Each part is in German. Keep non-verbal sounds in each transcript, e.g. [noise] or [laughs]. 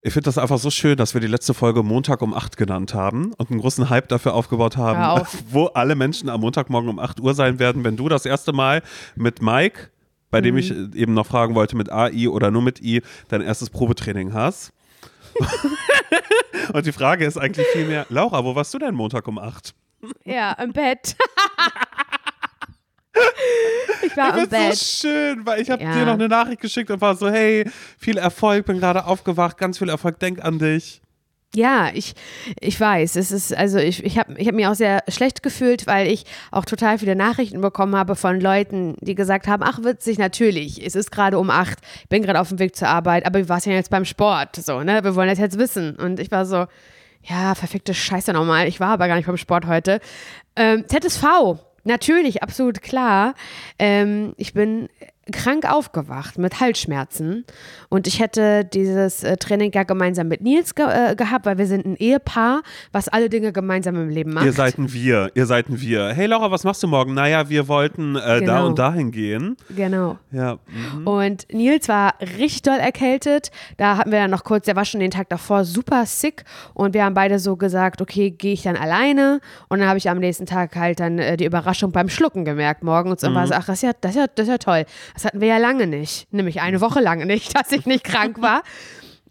Ich finde das einfach so schön, dass wir die letzte Folge Montag um 8 genannt haben und einen großen Hype dafür aufgebaut haben, [laughs] wo alle Menschen am Montagmorgen um 8 Uhr sein werden, wenn du das erste Mal mit Mike, bei dem mhm. ich eben noch fragen wollte, mit AI oder nur mit I, dein erstes Probetraining hast. [laughs] und die Frage ist eigentlich vielmehr, Laura, wo warst du denn Montag um 8? Ja, im Bett. [laughs] Ich war ich im Bett. so schön, weil ich habe ja. dir noch eine Nachricht geschickt und war so, hey, viel Erfolg, bin gerade aufgewacht, ganz viel Erfolg, denk an dich. Ja, ich, ich weiß. Es ist, also ich, ich habe ich hab mich auch sehr schlecht gefühlt, weil ich auch total viele Nachrichten bekommen habe von Leuten, die gesagt haben, ach witzig, natürlich, es ist gerade um acht, ich bin gerade auf dem Weg zur Arbeit, aber wie war es denn jetzt beim Sport? So, ne? Wir wollen das jetzt wissen. Und ich war so, ja, verfickte Scheiße nochmal. Ich war aber gar nicht beim Sport heute. Ähm, ZSV, Natürlich, absolut klar. Ähm, ich bin krank aufgewacht mit Halsschmerzen und ich hätte dieses äh, Training ja gemeinsam mit Nils ge äh, gehabt, weil wir sind ein Ehepaar, was alle Dinge gemeinsam im Leben macht. Ihr seid ein Wir, ihr seid ein Wir. Hey Laura, was machst du morgen? Naja, wir wollten äh, genau. da und dahin gehen. Genau. Ja. Mhm. Und Nils war richtig doll erkältet. Da hatten wir dann noch kurz, der war schon den Tag davor super sick und wir haben beide so gesagt, okay, gehe ich dann alleine und dann habe ich am nächsten Tag halt dann äh, die Überraschung beim Schlucken gemerkt morgens und mhm. war so, ach, das ist ja, das ist ja, das ist ja toll. Das hatten wir ja lange nicht, nämlich eine Woche lange nicht, [laughs] dass ich nicht krank war.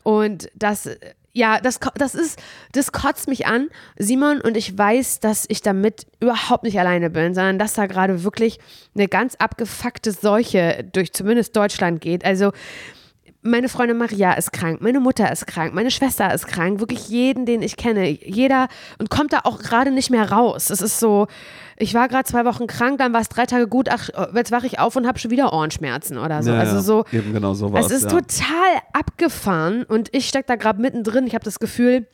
Und das, ja, das, das ist, das kotzt mich an, Simon, und ich weiß, dass ich damit überhaupt nicht alleine bin, sondern dass da gerade wirklich eine ganz abgefuckte Seuche durch zumindest Deutschland geht. Also meine Freundin Maria ist krank, meine Mutter ist krank, meine Schwester ist krank, wirklich jeden, den ich kenne, jeder und kommt da auch gerade nicht mehr raus. Es ist so, ich war gerade zwei Wochen krank, dann war es drei Tage gut, ach, jetzt wache ich auf und habe schon wieder Ohrenschmerzen oder so. Ja, also so, eben genau so was. Es ist ja. total abgefahren und ich stecke da gerade mittendrin. Ich habe das Gefühl,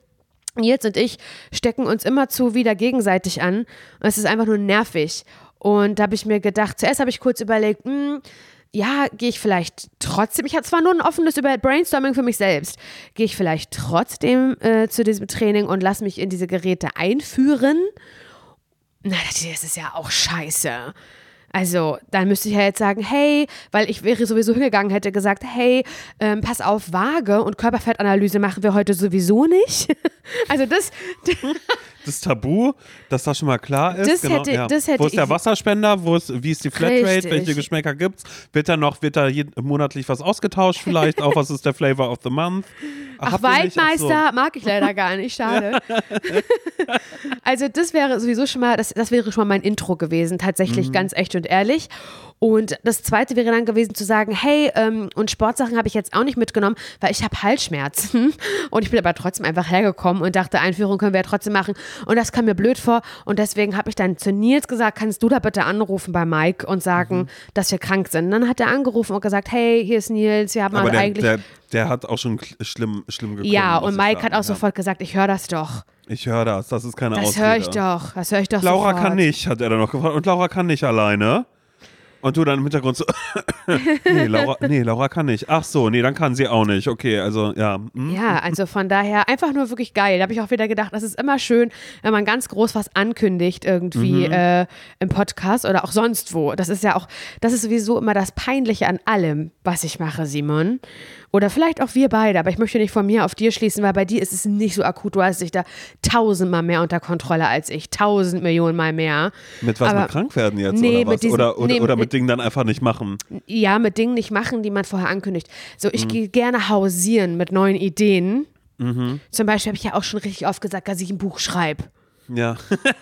Nils und ich stecken uns immer zu wieder gegenseitig an und es ist einfach nur nervig. Und da habe ich mir gedacht, zuerst habe ich kurz überlegt, mh, hm, ja, gehe ich vielleicht trotzdem, ich hatte zwar nur ein offenes über Brainstorming für mich selbst, gehe ich vielleicht trotzdem äh, zu diesem Training und lasse mich in diese Geräte einführen na, das ist ja auch scheiße. Also, dann müsste ich ja jetzt sagen, hey, weil ich wäre sowieso hingegangen, hätte gesagt, hey, ähm, pass auf, Waage und Körperfettanalyse machen wir heute sowieso nicht. [laughs] also das. [laughs] das Tabu, dass das schon mal klar ist. Das genau, hätte, ja. das hätte Wo ist der Wasserspender? Wo ist, wie ist die Flatrate? Richtig. Welche Geschmäcker gibt es? Wird da noch, wird da monatlich was ausgetauscht vielleicht? auch was ist der Flavor of the Month? Ach, Ach Waldmeister so. mag ich leider gar nicht, schade. [laughs] also das wäre sowieso schon mal, das, das wäre schon mal mein Intro gewesen, tatsächlich mhm. ganz echt und ehrlich. Und das zweite wäre dann gewesen zu sagen, hey, ähm, und Sportsachen habe ich jetzt auch nicht mitgenommen, weil ich habe Halsschmerzen. [laughs] Und ich bin aber trotzdem einfach hergekommen und dachte, Einführung können wir ja trotzdem machen. Und das kam mir blöd vor. Und deswegen habe ich dann zu Nils gesagt, kannst du da bitte anrufen bei Mike und sagen, mhm. dass wir krank sind. Und dann hat er angerufen und gesagt, hey, hier ist Nils, wir haben aber der, eigentlich. Der, der hat auch schon schlimm, schlimm gekommen. Ja, und Mike sagen, hat auch ja. sofort gesagt, ich höre das doch. Ich höre das, das ist keine das Ausrede. Das höre ich doch, das höre ich doch Laura sofort. kann nicht, hat er dann noch gefragt. Und Laura kann nicht alleine. Und du dann im Hintergrund so, [coughs] nee, Laura, nee, Laura kann nicht. Ach so, nee, dann kann sie auch nicht. Okay, also ja. Hm. Ja, also von daher einfach nur wirklich geil. Da habe ich auch wieder gedacht, das ist immer schön, wenn man ganz groß was ankündigt irgendwie mhm. äh, im Podcast oder auch sonst wo. Das ist ja auch, das ist sowieso immer das Peinliche an allem, was ich mache, Simon. Oder vielleicht auch wir beide, aber ich möchte nicht von mir auf dir schließen, weil bei dir ist es nicht so akut. Du hast dich da tausendmal mehr unter Kontrolle als ich. Tausend Millionen Mal mehr. Mit was? Aber, mit krank werden jetzt? Nee, oder was? Diesen, oder, oder, nee, oder mit Dingen dann einfach nicht machen? Ja, mit Dingen nicht machen, die man vorher ankündigt. So, ich mhm. gehe gerne hausieren mit neuen Ideen. Mhm. Zum Beispiel habe ich ja auch schon richtig oft gesagt, dass ich ein Buch schreibe. Ja.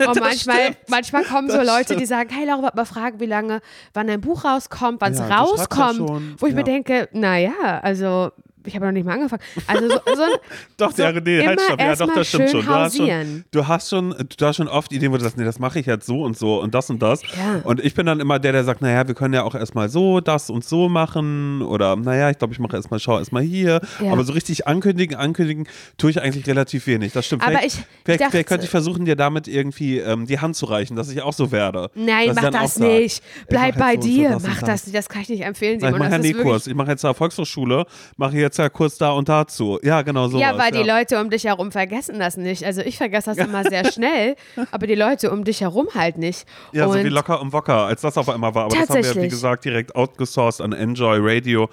Und [laughs] manchmal, manchmal kommen so Leute, stimmt. die sagen, hey Laura, mal fragen, wie lange, wann dein Buch rauskommt, wann es ja, rauskommt. Wo ich ja. mir denke, naja, also ich habe noch nicht mal angefangen. Also so, so ein, [laughs] doch, so ja, nee, halt stopp. Ja, doch, das stimmt schon. Du hast schon. Du hast schon, du hast schon oft Ideen, wo du sagst, nee, das mache ich jetzt so und so und das und das. Ja. Und ich bin dann immer der, der sagt, naja, wir können ja auch erstmal so, das und so machen. Oder naja, ich glaube, ich mache erstmal, schau erstmal hier. Ja. Aber so richtig ankündigen, ankündigen, tue ich eigentlich relativ wenig. Das stimmt. Aber vielleicht, ich, vielleicht, dachte, vielleicht könnte ich versuchen, dir damit irgendwie ähm, die Hand zu reichen, dass ich auch so werde. Nein, mach das nicht. Bleib bei so dir. So, mach das nicht. Das kann ich nicht empfehlen, Simon. ich mache ja Nähkurs. Ich mache jetzt eine Volkshochschule, mache jetzt ja kurz da und dazu. Ja, genau so. Ja, weil ja. die Leute um dich herum vergessen das nicht. Also ich vergesse das immer sehr [laughs] schnell, aber die Leute um dich herum halt nicht. Ja, und so wie locker und Wocker, als das auf einmal war. Aber das haben wir, wie gesagt, direkt outgesourced an Enjoy Radio.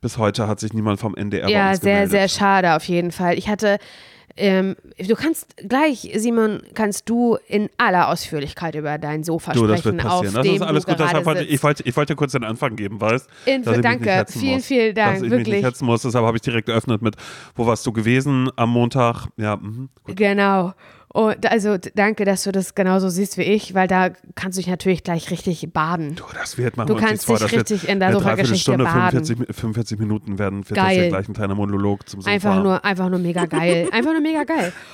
bis heute hat sich niemand vom NDR Ja, sehr, gemeldet. sehr schade auf jeden Fall. Ich hatte, ähm, du kannst gleich, Simon, kannst du in aller Ausführlichkeit über dein Sofa Du, das sprechen, wird auf passieren. Das dem ist alles du gut. Deshalb wollte, ich, wollte, ich wollte kurz den Anfang geben, weißt mich danke. Vielen, muss. vielen Dank, Dass ich mich wirklich. nicht hetzen muss. Deshalb habe ich direkt eröffnet mit, wo warst du gewesen am Montag? Ja, gut. Genau. Und also danke, dass du das genauso siehst wie ich, weil da kannst du dich natürlich gleich richtig baden. Du, das wird, machen Du kannst vor. dich Das wird richtig in der Sofa-Geschichte baden. 45, 45 Minuten werden, wird das Geil. hier gleich ein kleiner Monolog zum Sofa. Einfach nur, einfach nur mega geil. Einfach nur mega geil. [laughs]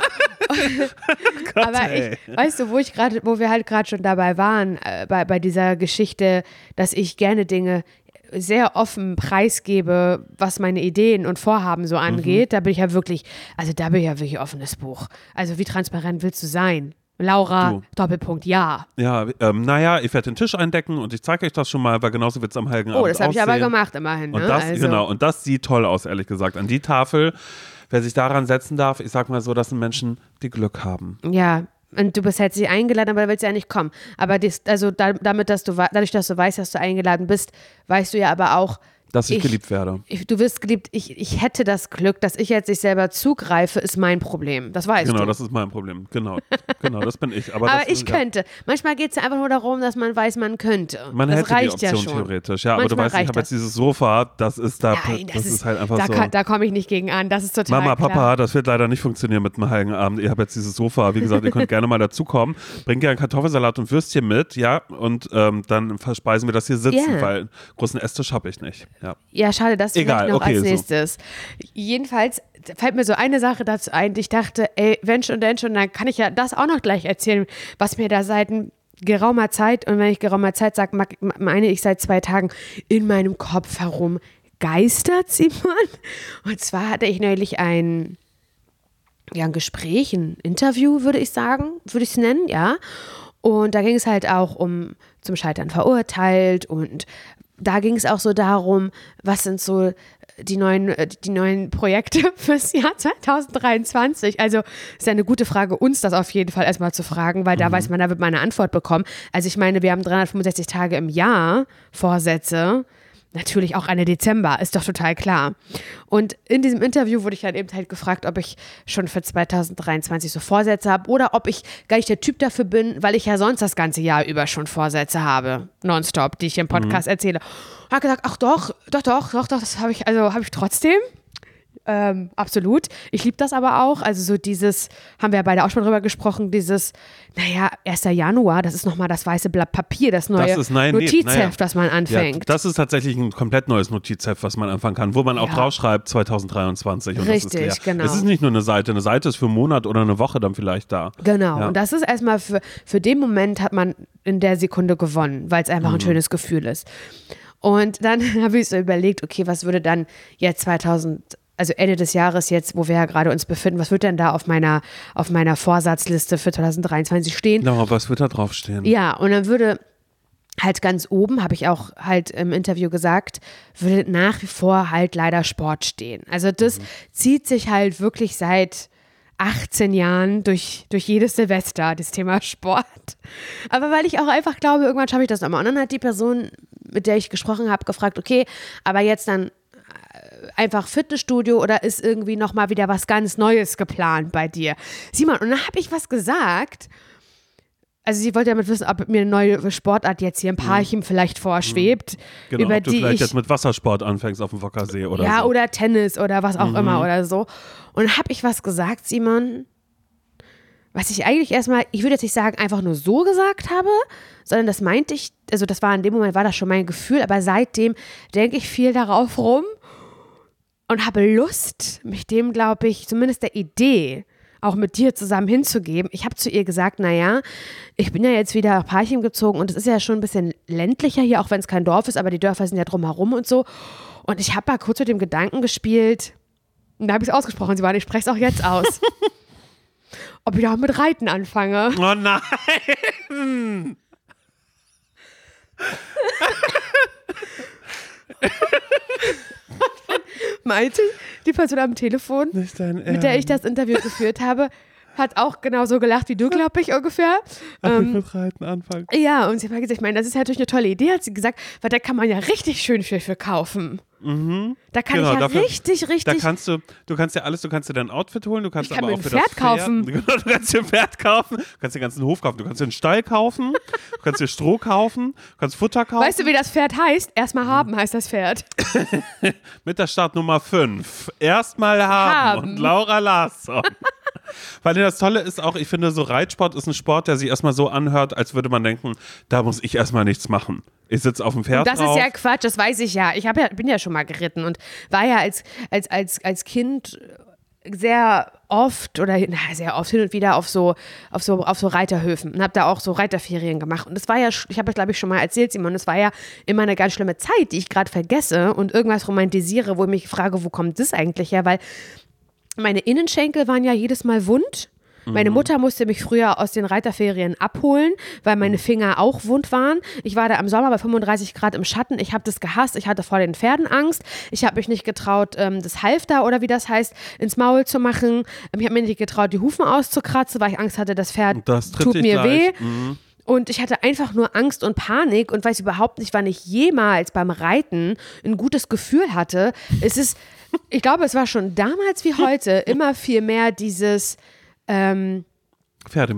[laughs] Aber ey. ich, weißt du, wo ich gerade, wo wir halt gerade schon dabei waren, äh, bei, bei dieser Geschichte, dass ich gerne Dinge sehr offen preisgebe, was meine Ideen und Vorhaben so angeht, Mhm. da bin ich ja wirklich, also da bin ich ja wirklich offenes Buch. Also wie transparent willst du sein? Laura, Du. Doppelpunkt, ja. Ja, ähm, naja, ich werde den Tisch eindecken und ich zeige euch das schon mal, weil genauso wird es am Heiligen Oh, Abend das habe ich aber gemacht immerhin. Ne? Und das, also, genau, und das sieht toll aus, ehrlich gesagt. An die Tafel, wer sich daran setzen darf, ich sag mal so, das sind Menschen, die Glück haben. Ja, und du bist herzlich eingeladen, aber da willst du ja nicht kommen. Aber dies, also da, damit, dass du, dadurch, dass du weißt, dass du eingeladen bist, weißt du ja aber auch, Dass ich, Ich- geliebt werde. ich, du wirst geliebt. Ich, ich hätte das Glück, dass ich jetzt sich selber zugreife, ist mein Problem. Das weißt Genau, du. das ist mein Problem. Genau, genau, das bin ich. Aber, aber das, ich ja. könnte. Manchmal geht es ja einfach nur darum, dass man weiß, man könnte. Man das hätte die reicht Option ja schon. theoretisch. Ja, aber du Manchmal weißt, ich habe jetzt dieses Sofa, das ist da, Nein, das, das ist, halt einfach da, so. kann- da komme ich nicht gegen an. Das ist total Mama, klar. Papa, das wird leider nicht funktionieren mit dem Heiligen Abend. Ihr habt jetzt dieses Sofa. Wie gesagt, ihr könnt [laughs] gerne mal dazukommen. Bringt gerne Kartoffelsalat und Würstchen mit, ja, und ähm, dann verspeisen wir das hier sitzen, Ja. weil einen großen Esstisch habe ich nicht. Ja. Ja, schade, das Egal, noch okay, als so. nächstes. Jedenfalls fällt mir so eine Sache dazu ein. Ich dachte, ey, wenn schon, denn schon, dann kann ich ja das auch noch gleich erzählen, was mir da seit geraumer Zeit, und wenn ich geraumer Zeit sage, meine ich seit zwei Tagen, in meinem Kopf herum geistert, [laughs] Simon. Und zwar hatte ich neulich ein, ja, ein Gespräch, ein Interview, würde ich sagen, würde ich es nennen, ja. Und da ging es halt auch um zum Scheitern verurteilt und da ging es auch so darum, was sind so die neuen, äh, die neuen Projekte [laughs] fürs Jahr 2023. Also ist ja eine gute Frage, uns das auf jeden Fall erstmal zu fragen, weil da weiß man, da wird man eine Antwort bekommen. Also ich meine, wir haben 365 Tage im Jahr Vorsätze. Natürlich auch eine Dezember, ist doch total klar. Und in diesem Interview wurde ich dann eben halt gefragt, ob ich schon für 2023 so Vorsätze habe oder ob ich gar nicht der Typ dafür bin, weil ich ja sonst das ganze Jahr über schon Vorsätze habe, nonstop, die ich im Podcast erzähle. Und habe gesagt, ach doch, doch, doch, doch, doch, das habe ich, also habe ich trotzdem. Ähm, absolut. Ich liebe das aber auch. Also so dieses, haben wir ja beide auch schon drüber gesprochen, dieses, naja, 1. Januar, das ist nochmal das weiße Blatt Papier, das neue Das ist, nein, nee, Notizheft, naja. das man Ja, anfängt. das ist tatsächlich ein komplett neues Notizheft, was man anfangen kann, wo man auch Ja. draufschreibt 2023. Und Richtig, das ist leer. genau. Es ist nicht nur eine Seite, eine Seite ist für einen Monat oder eine Woche dann vielleicht da. Genau. Ja. Und das ist erstmal für, für den Moment hat man in der Sekunde gewonnen, weil es einfach Mhm. ein schönes Gefühl ist. Und dann [laughs] habe ich so überlegt, okay, was würde dann jetzt 2000, also Ende des Jahres jetzt, wo wir ja gerade uns befinden, was wird denn da auf meiner, auf meiner Vorsatzliste für 2023 stehen? Genau, was wird da draufstehen? Ja, und dann würde halt ganz oben, habe ich auch halt im Interview gesagt, würde nach wie vor halt leider Sport stehen. Also das zieht sich halt wirklich seit 18 Jahren durch, durch jedes Silvester, das Thema Sport. Aber weil ich auch einfach glaube, irgendwann schaffe ich das nochmal. Und dann hat die Person, mit der ich gesprochen habe, gefragt, okay, aber jetzt dann einfach Fitnessstudio oder ist irgendwie nochmal wieder was ganz Neues geplant bei dir? Simon, und dann habe ich was gesagt. Also sie wollte damit wissen, ob mir eine neue Sportart jetzt hier im Parchim vielleicht vorschwebt, Genau, über ob du die vielleicht ich jetzt mit Wassersport anfängst auf dem Wockersee oder ja so. Mhm. oder Tennis oder was auch immer oder so. Und dann habe ich was gesagt, Simon, was ich eigentlich erstmal, ich würde jetzt nicht sagen, einfach nur so gesagt habe, sondern das meinte ich, also das war in dem Moment, war das schon mein Gefühl, aber seitdem denke ich viel darauf rum und habe Lust, mich dem, glaube ich, zumindest der Idee auch mit dir zusammen hinzugeben. Ich habe zu ihr gesagt, naja, ich bin ja jetzt wieder nach Parchim gezogen und es ist ja schon ein bisschen ländlicher hier, auch wenn es kein Dorf ist, aber die Dörfer sind ja drumherum und so. Und ich habe mal kurz mit dem Gedanken gespielt, und da habe ich es ausgesprochen, sie waren, ich spreche es auch jetzt aus. [laughs] Ob ich auch mit Reiten anfange. Oh nein! [laughs] [laughs] Meinte die Person am Telefon, mit der ich das Interview geführt habe, hat auch genauso gelacht wie du, glaube ich, ungefähr. Ähm, mit Reiten anfangen. Ja, und sie hat gesagt, ich meine, das ist natürlich eine tolle Idee, hat sie gesagt, weil da kann man ja richtig schön viel für kaufen. Mhm. Da kann genau, ich ja dafür, richtig, richtig. Da kannst du, du kannst ja alles, du kannst dir dein Outfit holen, du kannst ich kann aber auch für Pferd das kaufen. Pferd, [laughs] du kannst dir ein Pferd kaufen, du kannst den ganzen Hof kaufen, du kannst dir einen Stall kaufen, du kannst dir Stroh kaufen, du kannst Futter kaufen. Weißt du, wie das Pferd heißt? Erstmal haben heißt das Pferd. [laughs] Mit der Startnummer 5. Erstmal haben. haben. Und Laura Larsson. [laughs] Weil das Tolle ist auch, ich finde, so Reitsport ist ein Sport, der sich erstmal so anhört, als würde man denken, da muss ich erstmal nichts machen. Ich sitze auf dem Pferd. Und das drauf. ist ja Quatsch, das weiß ich ja. Ich ja, bin ja schon mal geritten und war ja als, als, als, als Kind sehr oft oder na, sehr oft hin und wieder auf so auf so auf so Reiterhöfen und habe da auch so Reiterferien gemacht und das war ja ich habe es glaube ich schon mal erzählt Simon das war ja immer eine ganz schlimme Zeit die ich gerade vergesse und irgendwas romantisiere wo ich mich frage wo kommt das eigentlich her weil meine Innenschenkel waren ja jedes Mal wund. Meine mhm. Mutter musste mich früher aus den Reiterferien abholen, weil meine Finger auch wund waren. Ich war da im Sommer bei 35 Grad im Schatten. Ich habe das gehasst. Ich hatte vor den Pferden Angst. Ich habe mich nicht getraut, ähm, das Halfter oder wie das heißt, ins Maul zu machen. Ich habe mir nicht getraut, die Hufen auszukratzen, weil ich Angst hatte, das Pferd das tut mir gleich. weh. Mhm. Und ich hatte einfach nur Angst und Panik und weiß überhaupt nicht, wann ich jemals beim Reiten ein gutes Gefühl hatte. Es ist ich glaube, es war schon damals wie heute [laughs] immer viel mehr dieses, ähm,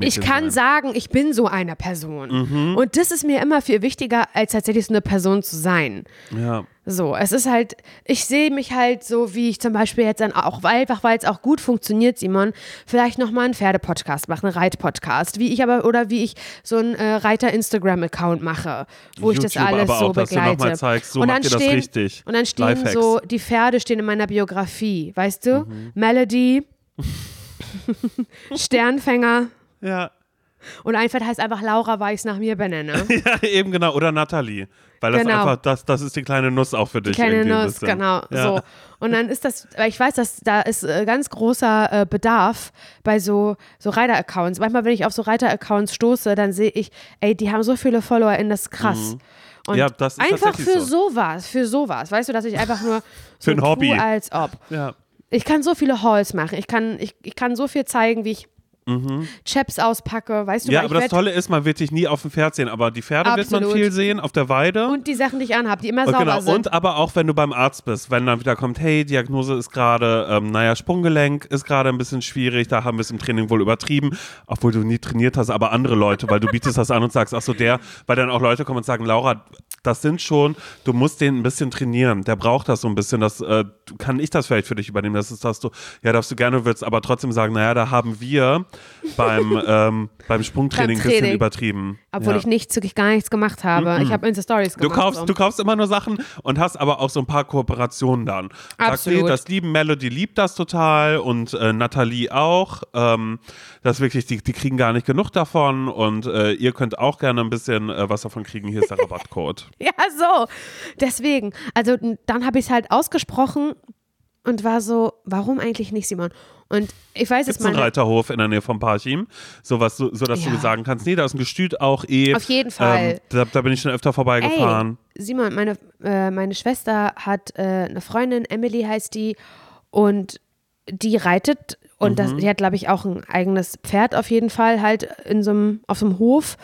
ich kann sein. sagen, ich bin so eine Person. Mhm. Und das ist mir immer viel wichtiger, als tatsächlich so eine Person zu sein. Ja. So, es ist halt, ich sehe mich halt so, wie ich zum Beispiel jetzt dann auch, einfach weil es auch gut funktioniert, Simon, vielleicht nochmal einen Pferdepodcast machen, einen Reitpodcast, wie ich aber, oder wie ich so einen äh, Reiter-Instagram-Account mache, wo YouTube, ich das alles so auch, begleite. Zeigst, so und dann stehen. Und dann stehen Lifehacks. so, die Pferde stehen in meiner Biografie, weißt du? Mhm. Melody, [laughs] [laughs] Sternfänger. Ja. Und ein Pferd heißt einfach Laura, weil ich es nach mir benenne. [laughs] ja, eben genau. Oder Nathalie. Weil das Genau. einfach, das, das ist die kleine Nuss auch für dich. Die kleine Nuss, genau. Ja. So. Und dann ist das, weil ich weiß, dass da ist äh, ganz großer äh, Bedarf bei so, so Reiter-Accounts. Manchmal, wenn ich auf so Reiter-Accounts stoße, dann sehe ich, ey, die haben so viele FollowerInnen, das ist krass. Und Mhm. Ja, das ist einfach für so. sowas, für sowas. Weißt du, dass ich einfach nur [laughs] so Für ein Hobby. als ob. Ja. Ich kann so viele Hauls machen. Ich kann, ich, ich kann so viel zeigen, wie ich Chaps auspacke. Weißt du, Mhm. Ja, aber das Tolle ist, man wird dich nie auf dem Pferd sehen, aber die Pferde wird man Absolut. viel sehen auf der Weide. und die Sachen, die ich anhabe, die immer Und sauber genau, sind. und aber auch wenn du beim Arzt bist, wenn dann wieder kommt, hey, Diagnose ist gerade, ähm, naja, Sprunggelenk ist gerade ein bisschen schwierig, da haben wir es im Training wohl übertrieben, obwohl du nie trainiert hast, aber andere Leute, weil du bietest das an und sagst, ach so, der, weil dann auch Leute kommen und sagen, Laura, das sind schon, du musst den ein bisschen trainieren, der braucht das so ein bisschen, das, äh, kann ich das vielleicht für dich übernehmen, das ist das du, ja, darfst du gerne, willst aber trotzdem sagen, naja, da haben wir beim, [laughs] ähm, beim Sprungtraining ein bisschen übertrieben. Obwohl ja. ich nichts, wirklich gar nichts gemacht habe. Ich habe Insta-Stories Du gemacht. kaufst, so. du kaufst immer nur Sachen und hast aber auch so ein paar Kooperationen dann. Absolut. das lieben Melody liebt das total und äh, Nathalie auch. Ähm, das wirklich, die, die kriegen gar nicht genug davon und äh, ihr könnt auch gerne ein bisschen äh, was davon kriegen. Hier ist der [laughs] Rabattcode. [laughs] Ja, so. Deswegen. Also dann habe ich es halt ausgesprochen und war so, warum eigentlich nicht, Simon? Und ich weiß es einen mal. Reiterhof in der Nähe vom Parchim, sowas, so, so dass Ja. du sagen kannst, nee, da ist ein Gestüt auch eh. Auf jeden Fall. Ähm, da, da bin ich schon öfter vorbeigefahren. Ey, Simon, meine, äh, meine Schwester hat äh, eine Freundin, Emily heißt die, und die reitet und das, die hat, glaube ich, auch ein eigenes Pferd auf jeden Fall halt in so einem, auf so einem Hof.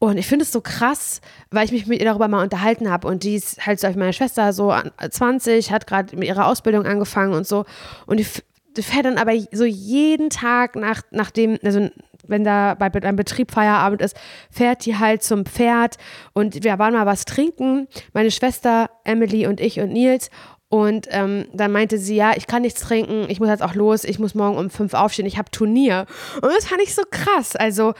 Und ich finde es so krass, weil ich mich mit ihr darüber mal unterhalten habe. Und die ist halt so meine Schwester so an- 20, hat gerade mit ihrer Ausbildung angefangen und so. Und die, die fährt dann aber so jeden Tag nach, nachdem, also wenn da bei einem Betrieb Feierabend ist, fährt die halt zum Pferd. Und wir waren mal was trinken, meine Schwester, Emily und ich und Nils. Und ähm, dann meinte sie, ja, ich kann nichts trinken, ich muss jetzt auch los, ich muss morgen um fünf aufstehen, ich habe Turnier. Und das fand ich so krass. Also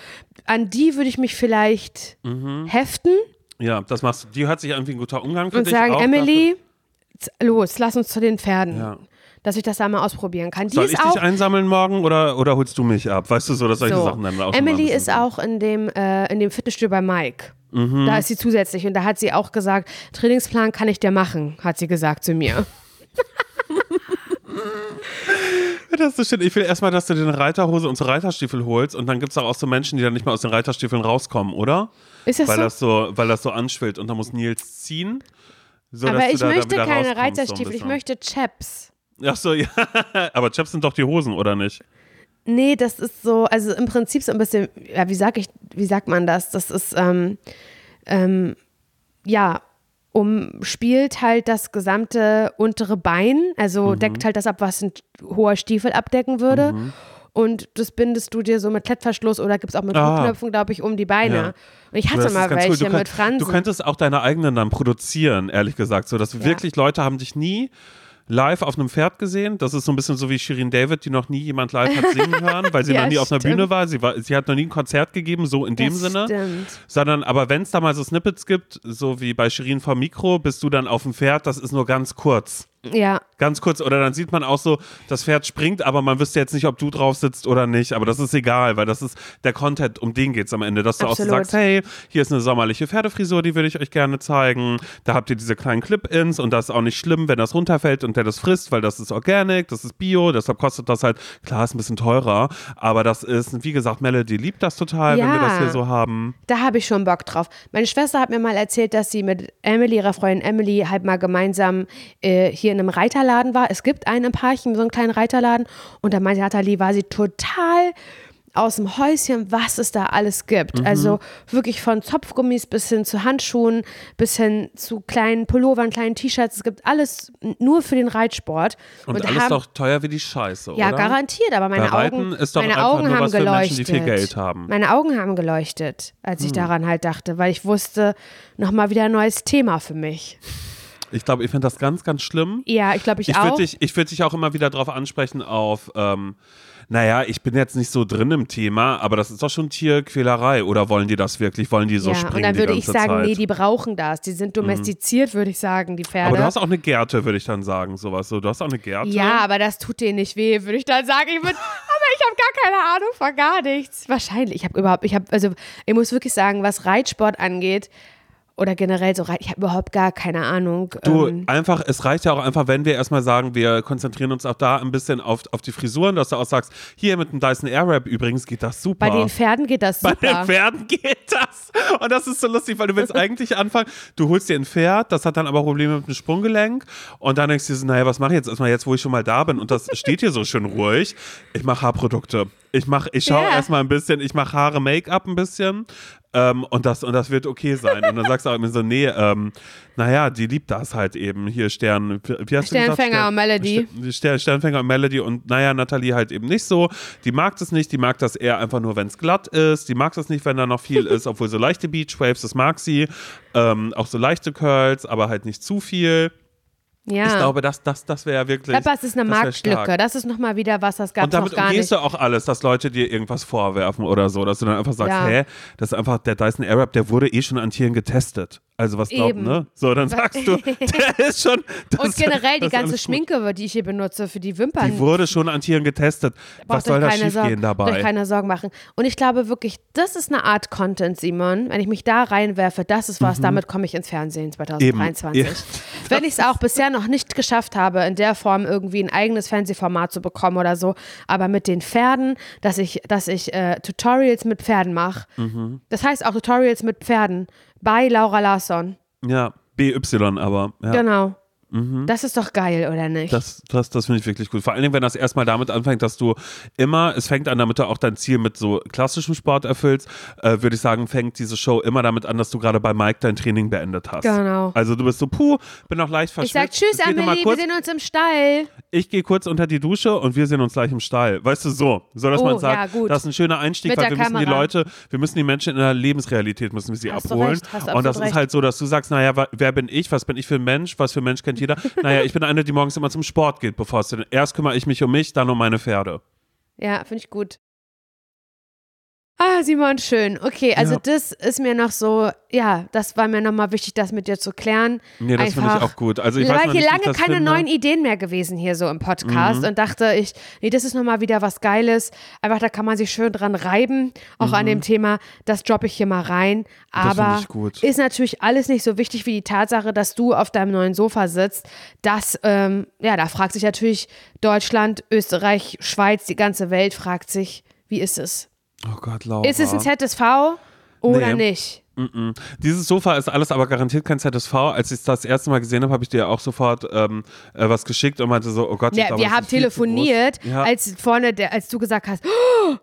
an die würde ich mich vielleicht heften Ja, das machst du. Die hört sich irgendwie ein guter Umgang für und dich sagen, auch Emily, z- los, lass uns zu den Pferden. Ja. Dass ich das da mal ausprobieren kann. Die Soll ist ich auch, dich einsammeln morgen oder, oder holst du mich ab? Weißt du so, dass solche so. Sachen dann auch Emily ist auch in dem, äh, in dem Fitnessstudio bei Mike. Mhm. Da ist sie zusätzlich und da hat sie auch gesagt, Trainingsplan kann ich dir machen, hat sie gesagt zu mir. [laughs] [laughs] Das ist so schön. Ich will erstmal, dass du dir eine Reiterhose und so Reiterstiefel holst und dann gibt es auch, auch so Menschen, die dann nicht mehr aus den Reiterstiefeln rauskommen, oder? Ist das weil so? das so? Weil das so anschwillt und dann muss Nils ziehen. So, Aber ich möchte keine rauskommst, so Reiterstiefel, ich möchte Chaps. Ach so, ja. [laughs] Aber Chaps sind doch die Hosen, oder nicht? Nee, das ist so, also im Prinzip so ein bisschen, ja, wie sag ich, wie sagt man das? Das ist, ähm, ähm, ja, umspielt halt das gesamte untere Bein, also mhm. deckt halt das ab, was ein hoher Stiefel abdecken würde. Mhm. Und das bindest du dir so mit Klettverschluss oder gibt es auch mit ah. Knöpfen, glaube ich, um die Beine. Ja. Und ich hatte mal welche cool. mit Fransen. Du könntest auch deine eigenen dann produzieren, ehrlich gesagt, so dass ja. wirklich Leute haben dich nie live auf einem Pferd gesehen. Das ist so ein bisschen so wie Shirin David, die noch nie jemand live hat singen [laughs] hören, weil sie ja, noch nie stimmt. auf einer Bühne war. Sie, war. sie hat noch nie ein Konzert gegeben, so in dem das Sinne. Stimmt. Sondern, aber wenn es da mal so Snippets gibt, so wie bei Shirin vom Mikro, bist du dann auf dem Pferd, das ist nur ganz kurz. Ja. Ganz kurz, oder dann sieht man auch so, das Pferd springt, aber man wüsste jetzt nicht, ob du drauf sitzt oder nicht. Aber das ist egal, weil das ist der Content, um den geht es am Ende. Dass du Absolut. auch so sagst, hey, hier ist eine sommerliche Pferdefrisur, die würde ich euch gerne zeigen. Da habt ihr diese kleinen Clip-Ins und das ist auch nicht schlimm, wenn das runterfällt und der das frisst, weil das ist organic, das ist Bio, deshalb kostet das halt, klar, ist ein bisschen teurer, aber das ist, wie gesagt, Melody liebt das total, ja, wenn wir das hier so haben. Da habe ich schon Bock drauf. Meine Schwester hat mir mal erzählt, dass sie mit Emily, ihrer Freundin Emily, halt mal gemeinsam äh, hier in einem Reiterladen war. Es gibt einen im Parchen, so einen kleinen Reiterladen. Und da meinte Nathalie, war sie total aus dem Häuschen, was es da alles gibt. Mhm. Also wirklich von Zopfgummis bis hin zu Handschuhen, bis hin zu kleinen Pullovern, kleinen T-Shirts. Es gibt alles nur für den Reitsport. Und, Und alles haben, doch teuer wie die Scheiße, Ja, oder? garantiert. Aber meine Augen, meine Augen haben geleuchtet. Menschen, haben. Meine Augen haben geleuchtet, als ich hm. daran halt dachte, weil ich wusste, nochmal wieder ein neues Thema für mich. Ich glaube, ich finde das ganz, ganz schlimm. Ja, ich glaube, ich, ich auch. Dich, ich würde dich auch immer wieder darauf ansprechen, auf, ähm, naja, ich bin jetzt nicht so drin im Thema, aber das ist doch schon Tierquälerei. Oder wollen die das wirklich? Wollen die so ja, springen? Und dann würde ich sagen, Zeit? nee, die brauchen das. Die sind domestiziert, mhm. würde ich sagen, die Pferde. Aber du hast auch eine Gerte, würde ich dann sagen, sowas. So, du hast auch eine Gerte. Ja, aber das tut denen nicht weh, würde ich dann sagen. Ich würd, [laughs] aber ich habe gar keine Ahnung von gar nichts. Wahrscheinlich. Ich habe überhaupt, ich habe, also ich muss wirklich sagen, was Reitsport angeht, oder generell so, ich habe überhaupt gar keine Ahnung. Du, ähm, einfach, es reicht ja auch einfach, wenn wir erstmal sagen, wir konzentrieren uns auch da ein bisschen auf, auf die Frisuren, dass du auch sagst, hier mit dem Dyson Airwrap übrigens geht das super. Bei den Pferden geht das super. Bei den Pferden geht das. Und das ist so lustig, weil du willst eigentlich anfangen, du holst dir ein Pferd, das hat dann aber Probleme mit dem Sprunggelenk und dann denkst du dir so, naja, was mache ich jetzt erstmal jetzt, wo ich schon mal da bin und das steht hier so schön ruhig. Ich mache Haarprodukte. Ich mach, ich schaue yeah. erstmal ein bisschen, ich mache Haare, Make-up ein bisschen, ähm, und, das, und das wird okay sein. Und dann sagst du auch immer so, nee, ähm, naja, die liebt das halt eben. Hier Stern, wie hast Sternfänger Stern, und Melody. Stern, Sternfänger und Melody und naja, Nathalie halt eben nicht so. Die mag das nicht, die mag das eher einfach nur, wenn es glatt ist. Die mag das nicht, wenn da noch viel [laughs] ist, obwohl so leichte Beachwaves, das mag sie. Ähm, auch so leichte Curls, aber halt nicht zu viel. Ja. Ich glaube, das, das, das wäre wirklich. Aber es ist eine Marktlücke. Das ist nochmal wieder was, das gab es gar nicht. Und damit umgehst du auch alles, dass Leute dir irgendwas vorwerfen oder so, dass du dann einfach sagst, ja. hä, das ist einfach der Dyson Airwrap, der wurde eh schon an Tieren getestet. Also was glaubt, ne? So, dann [laughs] sagst du, der ist schon. Das, und generell die ganze Schminke, die ich hier benutze für die Wimpern. Die wurde schon an Tieren getestet. Was soll da schiefgehen dabei? Euch keine Sorgen machen. Und ich glaube wirklich, das ist eine Art Content, Simon. Wenn ich mich da reinwerfe, das ist was, mhm. damit komme ich ins Fernsehen 2023. Ja. [laughs] Wenn ich es auch bisher noch nicht geschafft habe, in der Form irgendwie ein eigenes Fernsehformat zu bekommen oder so, aber mit den Pferden, dass ich, dass ich äh, Tutorials mit Pferden mache. Mhm. Das heißt auch Tutorials mit Pferden bei Laura Larsson. Ja, BY aber. Ja. Genau. Mhm. Das ist doch geil, oder nicht? Das, das, das finde ich wirklich gut. Vor allen Dingen, wenn das erstmal damit anfängt, dass du immer, es fängt an, damit du auch dein Ziel mit so klassischem Sport erfüllst, äh, würde ich sagen, fängt diese Show immer damit an, dass du gerade bei Mike dein Training beendet hast. Genau. Also du bist so, puh, bin noch leicht verschwitzt. Ich sag Tschüss, Amelie, wir sehen uns im Stall. Ich gehe kurz unter die Dusche und wir sehen uns gleich im Stall. Weißt du, so. So, dass oh, man sagt, ja, das ist ein schöner Einstieg, weil wir Kamera. müssen die Leute, wir müssen die Menschen in der Lebensrealität, müssen wir sie hast abholen. und das recht. ist halt so, dass du sagst, naja, wer bin ich, was bin ich für ein Mensch, was für ein Mensch kennt jeder. Naja, ich bin eine, die morgens immer zum Sport geht, bevor es denn. Erst kümmere ich mich um mich, dann um meine Pferde. Ja, finde ich gut. Ah, Simon, schön. Okay, also ja. das ist mir noch so, ja, das war mir nochmal wichtig, das mit dir zu klären. Nee, das finde ich auch gut. Also ich weiß hier lange keine finde. neuen Ideen mehr gewesen hier so im Podcast mhm. und dachte ich, nee, das ist nochmal wieder was Geiles. Einfach, da kann man sich schön dran reiben, auch mhm. an dem Thema. Das droppe ich hier mal rein. Aber ist natürlich alles nicht so wichtig wie die Tatsache, dass du auf deinem neuen Sofa sitzt. Das, ähm, ja, da fragt sich natürlich Deutschland, Österreich, Schweiz, die ganze Welt fragt sich, wie ist es? Oh Gott, Laura. Ist es ein ZSV oder nee. nicht? Mm -mm. Dieses Sofa ist alles aber garantiert kein ZSV. Als ich es das erste Mal gesehen habe, habe ich dir auch sofort ähm, äh, was geschickt und meinte so, oh Gott, ja, wir haben telefoniert, ja. als vorne, der, als du gesagt hast, oh,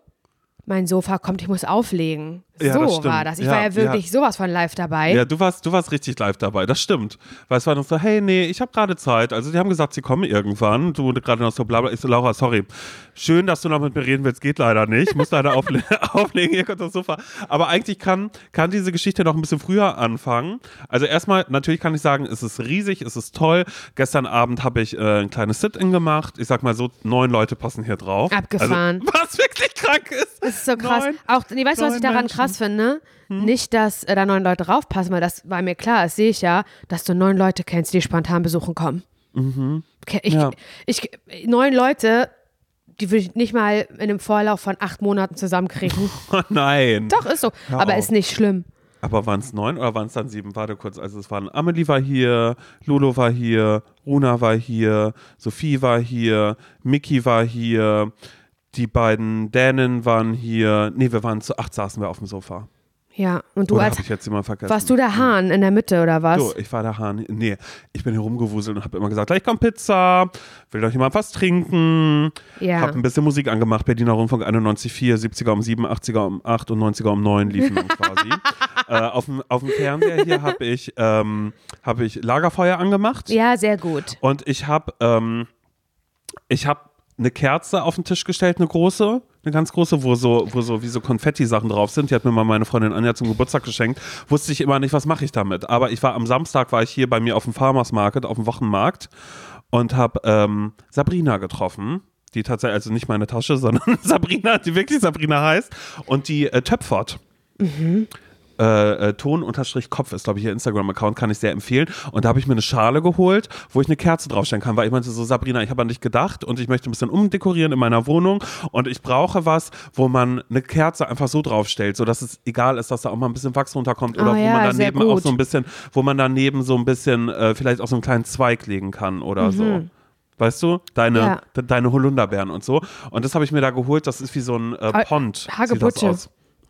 mein Sofa kommt, ich muss auflegen. Ja, so war das. Ich ja, war ja wirklich ja. sowas von live dabei. Ja, du warst, du warst richtig live dabei, das stimmt. Weil es war noch so, hey, nee, ich habe gerade Zeit. Also die haben gesagt, sie kommen irgendwann. Du gerade noch so bla bla. Ich so, Laura, sorry. Schön, dass du noch mit mir reden willst, geht leider nicht. Ich muss leider [laughs] aufle auflegen, hier kommt das Sofa. Aber eigentlich kann, kann diese Geschichte noch ein bisschen früher anfangen. Also erstmal, natürlich kann ich sagen, es ist riesig, es ist toll. Gestern Abend habe ich äh, ein kleines Sit-In gemacht. Ich sag mal so, neun Leute passen hier drauf. Abgefahren. Also, [laughs] was wirklich krank ist. Das ist so krass. Neun, Auch, nee, weißt du, was ich daran Menschen. krass finde? Hm? Nicht, dass äh, da neun Leute raufpassen, weil das war mir klar, das sehe ich ja, dass du neun Leute kennst, die spontan besuchen kommen. Mhm. Ich, ja. ich, neun Leute, die würde ich nicht mal in einem Vorlauf von acht Monaten zusammenkriegen. [laughs] Oh nein. Doch, ist so. Hör aber auf. ist nicht schlimm. Aber waren es neun oder waren es dann sieben? Warte kurz. Also es waren Amelie war hier, Lolo war hier, Runa war hier, Sophie war hier, Mickey war hier, die beiden Dänen waren hier. Nee, wir waren zu acht saßen wir auf dem Sofa. Ja, und du oder als. Ich jetzt immer vergessen. Warst du der Hahn in der Mitte oder was? So, ich war der Hahn. Nee, ich bin hier rumgewuselt und habe immer gesagt: gleich kommt Pizza, will doch jemand was trinken. Ja. Hab ein bisschen Musik angemacht. Berliner Rundfunk 91,4, 70er um 7, 80er um 8 und 90er um 9 liefen dann [laughs] quasi. äh, auf, dem, auf dem Fernseher hier habe ich, ähm, hab ich Lagerfeuer angemacht. Ja, sehr gut. Und ich habe ähm, ich habe eine Kerze auf den Tisch gestellt, eine große, eine ganz große, wo so, wo so wie so Konfetti-Sachen drauf sind. Die hat mir mal meine Freundin Anja zum Geburtstag geschenkt. Wusste ich immer nicht, was mache ich damit. Aber ich war am Samstag, war ich hier bei mir auf dem Farmers Market, auf dem Wochenmarkt und habe ähm, Sabrina getroffen. Die tatsächlich, also nicht meine Tasche, [laughs] sondern Sabrina, die wirklich Sabrina heißt. Und die äh, töpfert. Mhm äh, äh, Ton-Kopf ist, glaube ich, ihr Instagram-Account, kann ich sehr empfehlen. Und da habe ich mir eine Schale geholt, wo ich eine Kerze draufstellen kann, weil ich meinte so, Sabrina, ich habe an dich gedacht und ich möchte ein bisschen umdekorieren in meiner Wohnung und ich brauche was, wo man eine Kerze einfach so draufstellt, sodass es egal ist, dass da auch mal ein bisschen Wachs runterkommt oder oh, wo ja, man daneben auch so ein bisschen, wo man daneben so ein bisschen äh, vielleicht auch so einen kleinen Zweig legen kann oder mhm. so. Weißt du? Deine, ja. deine Holunderbeeren und so. Und das habe ich mir da geholt. Das ist wie so ein äh, Pond. Hagebutte.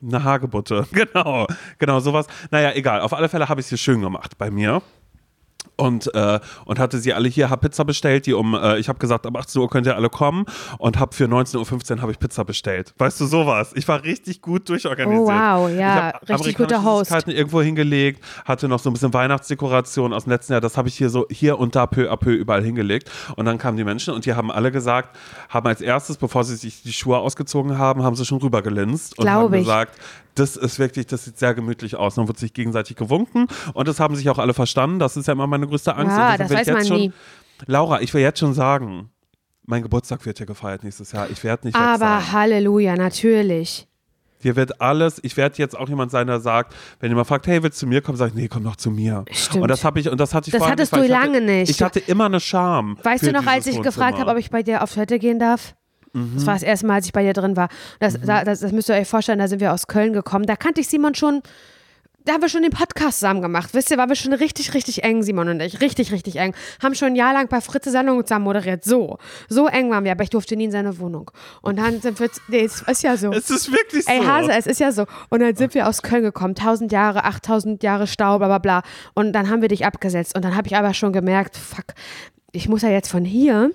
Eine Hagebutte, [laughs] genau, genau sowas. Naja, egal. Auf alle Fälle habe ich es hier schön gemacht bei mir und, äh, und hatte sie alle hier, habe Pizza bestellt, die um, äh, ich habe gesagt, ab 18 Uhr könnt ihr alle kommen und habe für 19.15 Uhr habe ich Pizza bestellt. Weißt du, sowas. Ich war richtig gut durchorganisiert. Oh, wow, ja, richtig guter Host. irgendwo hingelegt, hatte noch so ein bisschen Weihnachtsdekoration aus dem letzten Jahr, das habe ich hier so hier und da peu à peu überall hingelegt und dann kamen die Menschen und die haben alle gesagt, haben als erstes, bevor sie sich die Schuhe ausgezogen haben, haben sie schon rübergelinst und haben ich. gesagt, das ist wirklich, das sieht sehr gemütlich aus. Dann wird sich gegenseitig gewunken und das haben sich auch alle verstanden. Das ist ja immer meine größte Angst. Ja, das weiß man schon, nie. Laura, ich will jetzt schon sagen, mein Geburtstag wird ja gefeiert nächstes Jahr. Ich werde nicht Aber Halleluja, natürlich. Hier wird alles, ich werde jetzt auch jemand sein, der sagt, wenn jemand fragt, hey, willst du zu mir kommen, sage ich, nee, komm doch zu mir. Stimmt. Und das habe ich, und das hatte ich Das hattest du lange hatte, nicht. Ich hatte immer eine Scham. Weißt du noch, als ich gefragt habe, ob ich bei dir auf Toilette gehen darf? Mhm. Das war das erste Mal, als ich bei dir drin war. Das, mhm. da, das, das müsst ihr euch vorstellen, da sind wir aus Köln gekommen. Da kannte ich Simon schon da haben wir schon den Podcast zusammen gemacht. Wisst ihr, waren wir schon richtig, richtig eng, Simon und ich. Richtig, richtig eng. Haben schon ein Jahr lang bei Fritze Sendungen zusammen moderiert. So. So eng waren wir, aber ich durfte nie in seine Wohnung. Und dann sind wir, nee, es ist ja so. Es ist wirklich so. Ey, Hase, es ist ja so. Und dann sind wir aus Köln gekommen. Tausend Jahre, achttausend Jahre Stau, bla, bla, bla. Und dann haben wir dich abgesetzt. Und dann habe ich aber schon gemerkt, fuck, ich muss ja jetzt von hier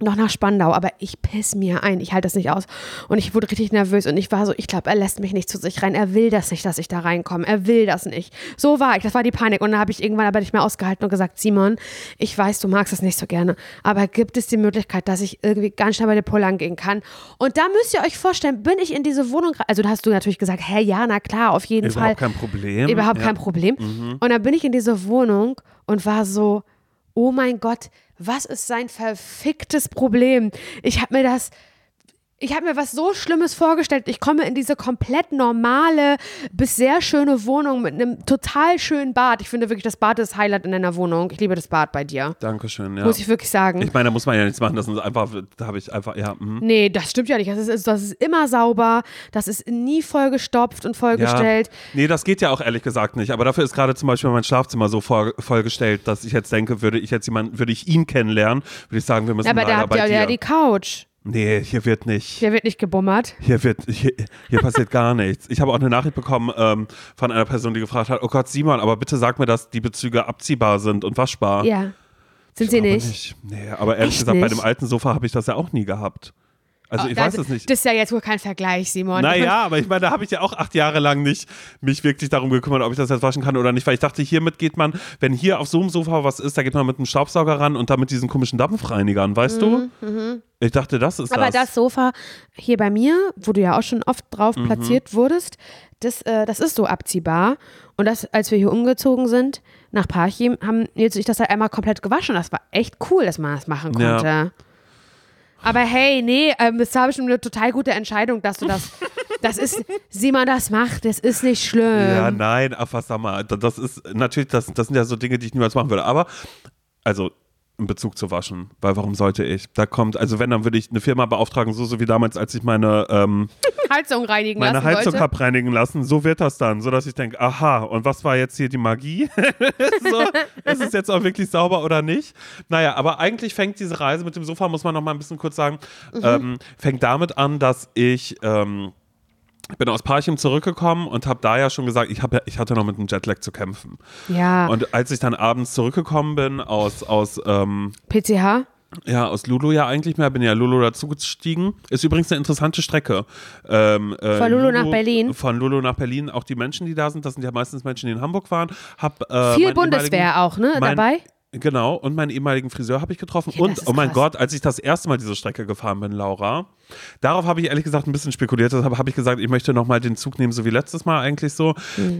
noch nach Spandau, aber ich piss mir ein. Ich halte das nicht aus. Und ich wurde richtig nervös und ich war so, ich glaube, er lässt mich nicht zu sich rein. Er will das nicht, dass ich da reinkomme. Er will das nicht. So war ich. Das war die Panik. Und dann habe ich irgendwann aber nicht mehr ausgehalten und gesagt, Simon, ich weiß, du magst das nicht so gerne, aber gibt es die Möglichkeit, dass ich irgendwie ganz schnell bei der Polan gehen kann? Und da müsst ihr euch vorstellen, bin ich in diese Wohnung, also da hast du natürlich gesagt, hä, ja, na klar, auf jeden Überhaupt Fall. Überhaupt kein Problem. Überhaupt ja. kein Problem. Mhm. Und dann bin ich in diese Wohnung und war so, oh mein Gott, was ist sein verficktes Problem? Ich habe mir das ich habe mir was so Schlimmes vorgestellt. Ich komme in diese komplett normale bis sehr schöne Wohnung mit einem total schönen Bad. Ich finde wirklich, das Bad ist Highlight in deiner Wohnung. Ich liebe das Bad bei dir. Dankeschön, ja. Muss ich wirklich sagen. Ich meine, da muss man ja nichts machen. Das ist einfach, da habe ich einfach, ja. Mh. Nee, das stimmt ja nicht. Das ist, das ist immer sauber. Das ist nie vollgestopft und vollgestellt. Ja. Nee, das geht ja auch ehrlich gesagt nicht. Aber dafür ist gerade zum Beispiel mein Schlafzimmer so voll, vollgestellt, dass ich jetzt denke, würde ich jetzt jemanden, würde ich ihn kennenlernen, würde ich sagen, wir müssen ja, aber da habt ihr ja die Couch. Nee, hier wird nicht. Hier wird nicht gebummert. Hier wird, hier, hier passiert gar nichts. Ich habe auch eine Nachricht bekommen ähm, von einer Person, die gefragt hat: Oh Gott, Simon, aber bitte sag mir, dass die Bezüge abziehbar sind und waschbar. Ja. Sind ich sie nicht? nicht? Nee, aber ehrlich Echt gesagt, bei nicht? dem alten Sofa habe ich das ja auch nie gehabt. Also Oh, ich weiß es nicht. Das ist ja jetzt wohl kein Vergleich, Simon. Naja, [laughs] aber ich meine, da habe ich ja auch acht Jahre lang nicht mich wirklich darum gekümmert, ob ich das jetzt waschen kann oder nicht, weil ich dachte, hiermit geht man, wenn hier auf so einem Sofa was ist, da geht man mit einem Staubsauger ran und dann mit diesen komischen Dampfreinigern, weißt du? Ich dachte, das ist Mhm, Aber das. das Sofa hier bei mir, wo du ja auch schon oft drauf Mhm. platziert wurdest, das, äh, das ist so abziehbar. Und das, als wir hier umgezogen sind nach Parchim, haben und ich das halt einmal komplett gewaschen. Das war echt cool, dass man das machen Ja. Aber hey, nee, ähm, das war bestimmt eine total gute Entscheidung, dass du das. [laughs] Das ist, Simon, das macht, das ist nicht schlimm. Ja, nein, was sag mal, da- das ist natürlich, das, das sind ja so Dinge, die ich niemals machen würde. Aber, also in Bezug zu waschen, weil warum sollte ich? Da kommt, also wenn, dann würde ich eine Firma beauftragen, so, so wie damals, als ich meine, ähm, [laughs] Heizung reinigen meine lassen Heizung habe reinigen lassen. So wird das dann, so dass ich denke, aha, und was war jetzt hier die Magie? [laughs] so, ist es jetzt auch wirklich sauber oder nicht? Naja, aber eigentlich fängt diese Reise mit dem Sofa, muss man noch mal ein bisschen kurz sagen, Mhm. ähm, fängt damit an, dass ich ähm, ich bin aus Parchim zurückgekommen und habe da ja schon gesagt, ich, hab ja, ich hatte noch mit einem Jetlag zu kämpfen. Ja, Und als ich dann abends zurückgekommen bin aus, aus, ähm, PCH? ja, aus Lulu ja eigentlich mehr, bin ja Lulu dazugestiegen. Ist übrigens eine interessante Strecke. Ähm, äh, Von Lulu nach Berlin? Von Lulu nach Berlin. Auch die Menschen, die da sind, das sind ja meistens Menschen, die in Hamburg waren. Hab, äh, Viel Bundeswehr auch, ne? mein- dabei? Genau, und meinen ehemaligen Friseur habe ich getroffen. Ja, und, oh mein krass. Gott, als ich das erste Mal diese Strecke gefahren bin, Laura, darauf habe ich ehrlich gesagt ein bisschen spekuliert. Deshalb habe ich gesagt, ich möchte nochmal den Zug nehmen, so wie letztes Mal eigentlich so.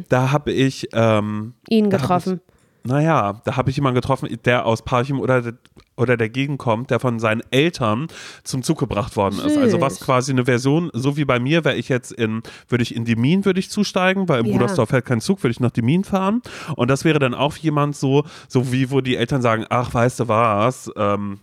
Da habe ich, ähm, Ihn hab getroffen. Naja, da habe ich jemanden getroffen, der aus Parchim oder, der- oder der Gegend kommt, der von seinen Eltern zum Zug gebracht worden ist. Also was quasi eine Version, so wie bei mir, wäre ich jetzt in, würde ich in Demmin, würde ich zusteigen, weil im Ja. Brudersdorf fährt kein Zug, würde ich nach Demmin fahren. Und das wäre dann auch jemand so, so wie wo die Eltern sagen, ach, weißt du was, ähm,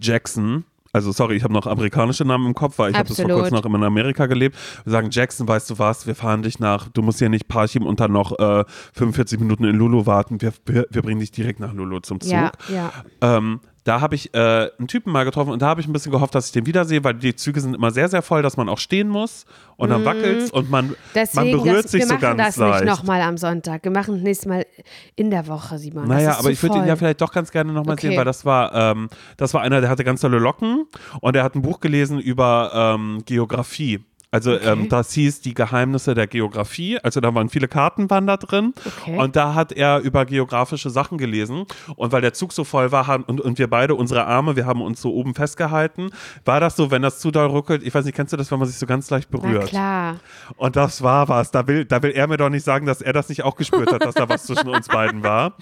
Jackson, also sorry, ich habe noch amerikanische Namen im Kopf, weil ich habe bis vor kurzem noch immer in Amerika gelebt. Wir sagen, Jackson, weißt du was, wir fahren dich nach, du musst hier nicht Parchim und dann noch äh, 45 Minuten in Lulu warten, wir, wir, wir bringen dich direkt nach Lulu zum Zug. Ja, ja. Ähm, da habe ich äh, einen Typen mal getroffen und da habe ich ein bisschen gehofft, dass ich den wiedersehe, weil die Züge sind immer sehr, sehr voll, dass man auch stehen muss und dann wackelt's und man, man. Deswegen, berührt das, sich wir so machen ganz das leicht. nicht nochmal am Sonntag. Wir machen das nächste Mal in der Woche, Simon. Naja, das aber ich würde ihn ja vielleicht doch ganz gerne nochmal Okay. sehen, weil das war, ähm, das war einer, der hatte ganz tolle Locken und der hat ein Buch gelesen über ähm, Geografie. Also Okay. ähm, das hieß Die Geheimnisse der Geografie. Also da waren viele Karten waren da drin. Okay. Und da hat er über geografische Sachen gelesen. Und weil der Zug so voll war haben, und, und wir beide unsere Arme, wir haben uns so oben festgehalten, war das so, wenn das zu doll ruckelt, ich weiß nicht, kennst du das, wenn man sich so ganz leicht Na berührt? klar. Und das war was. Da will, da will er mir doch nicht sagen, dass er das nicht auch gespürt hat, dass da was zwischen uns beiden war.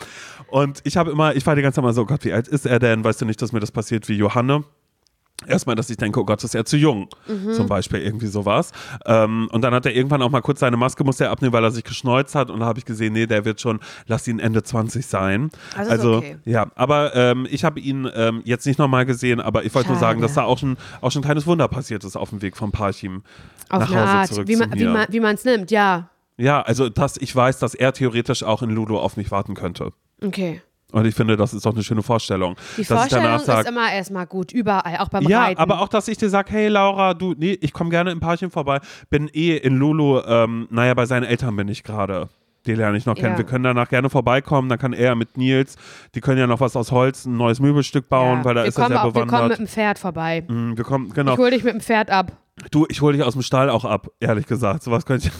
Und ich habe immer, ich war die ganze Zeit mal so, oh Gott, wie alt ist er denn? Weißt du nicht, dass mir das passiert wie Johanne? Erstmal, dass ich denke, oh Gott, ist er zu jung. Zum Beispiel irgendwie sowas. Ähm, und dann hat er irgendwann auch mal kurz seine Maske, musste er abnehmen, weil er sich geschneuzt hat. Und da habe ich gesehen, nee, der wird schon, lass ihn Ende 20 sein. Also also, okay. ja, aber ähm, ich habe ihn ähm, jetzt nicht nochmal gesehen, aber ich wollte nur sagen, dass da auch schon, auch schon ein kleines Wunder passiert ist auf dem Weg von Parchim Auf nach Hause Art, zurück wie zu man wie mir. man wie man es nimmt, ja. Ja, also dass ich weiß, dass er theoretisch auch in Ludo auf mich warten könnte. Okay. Und ich finde, das ist doch eine schöne Vorstellung. Die Vorstellung danach ist sag, immer erstmal gut, überall, auch beim ja, Reiten. aber auch, dass ich dir sage, hey Laura, du, nee, ich komme gerne im Parchim vorbei, bin eh in Lulu, ähm, naja, bei seinen Eltern bin ich gerade. Die lerne ich noch kennen. Ja. Wir können danach gerne vorbeikommen, dann kann er mit Nils, die können ja noch was aus Holz, ein neues Möbelstück bauen, ja. weil da wir ist er sehr auch, Wir kommen mit bewandert. dem Pferd vorbei. Mm, wir kommen, genau. Ich hole dich mit dem Pferd ab. Du, ich hole dich aus dem Stall auch ab, ehrlich gesagt. Sowas könnte ich.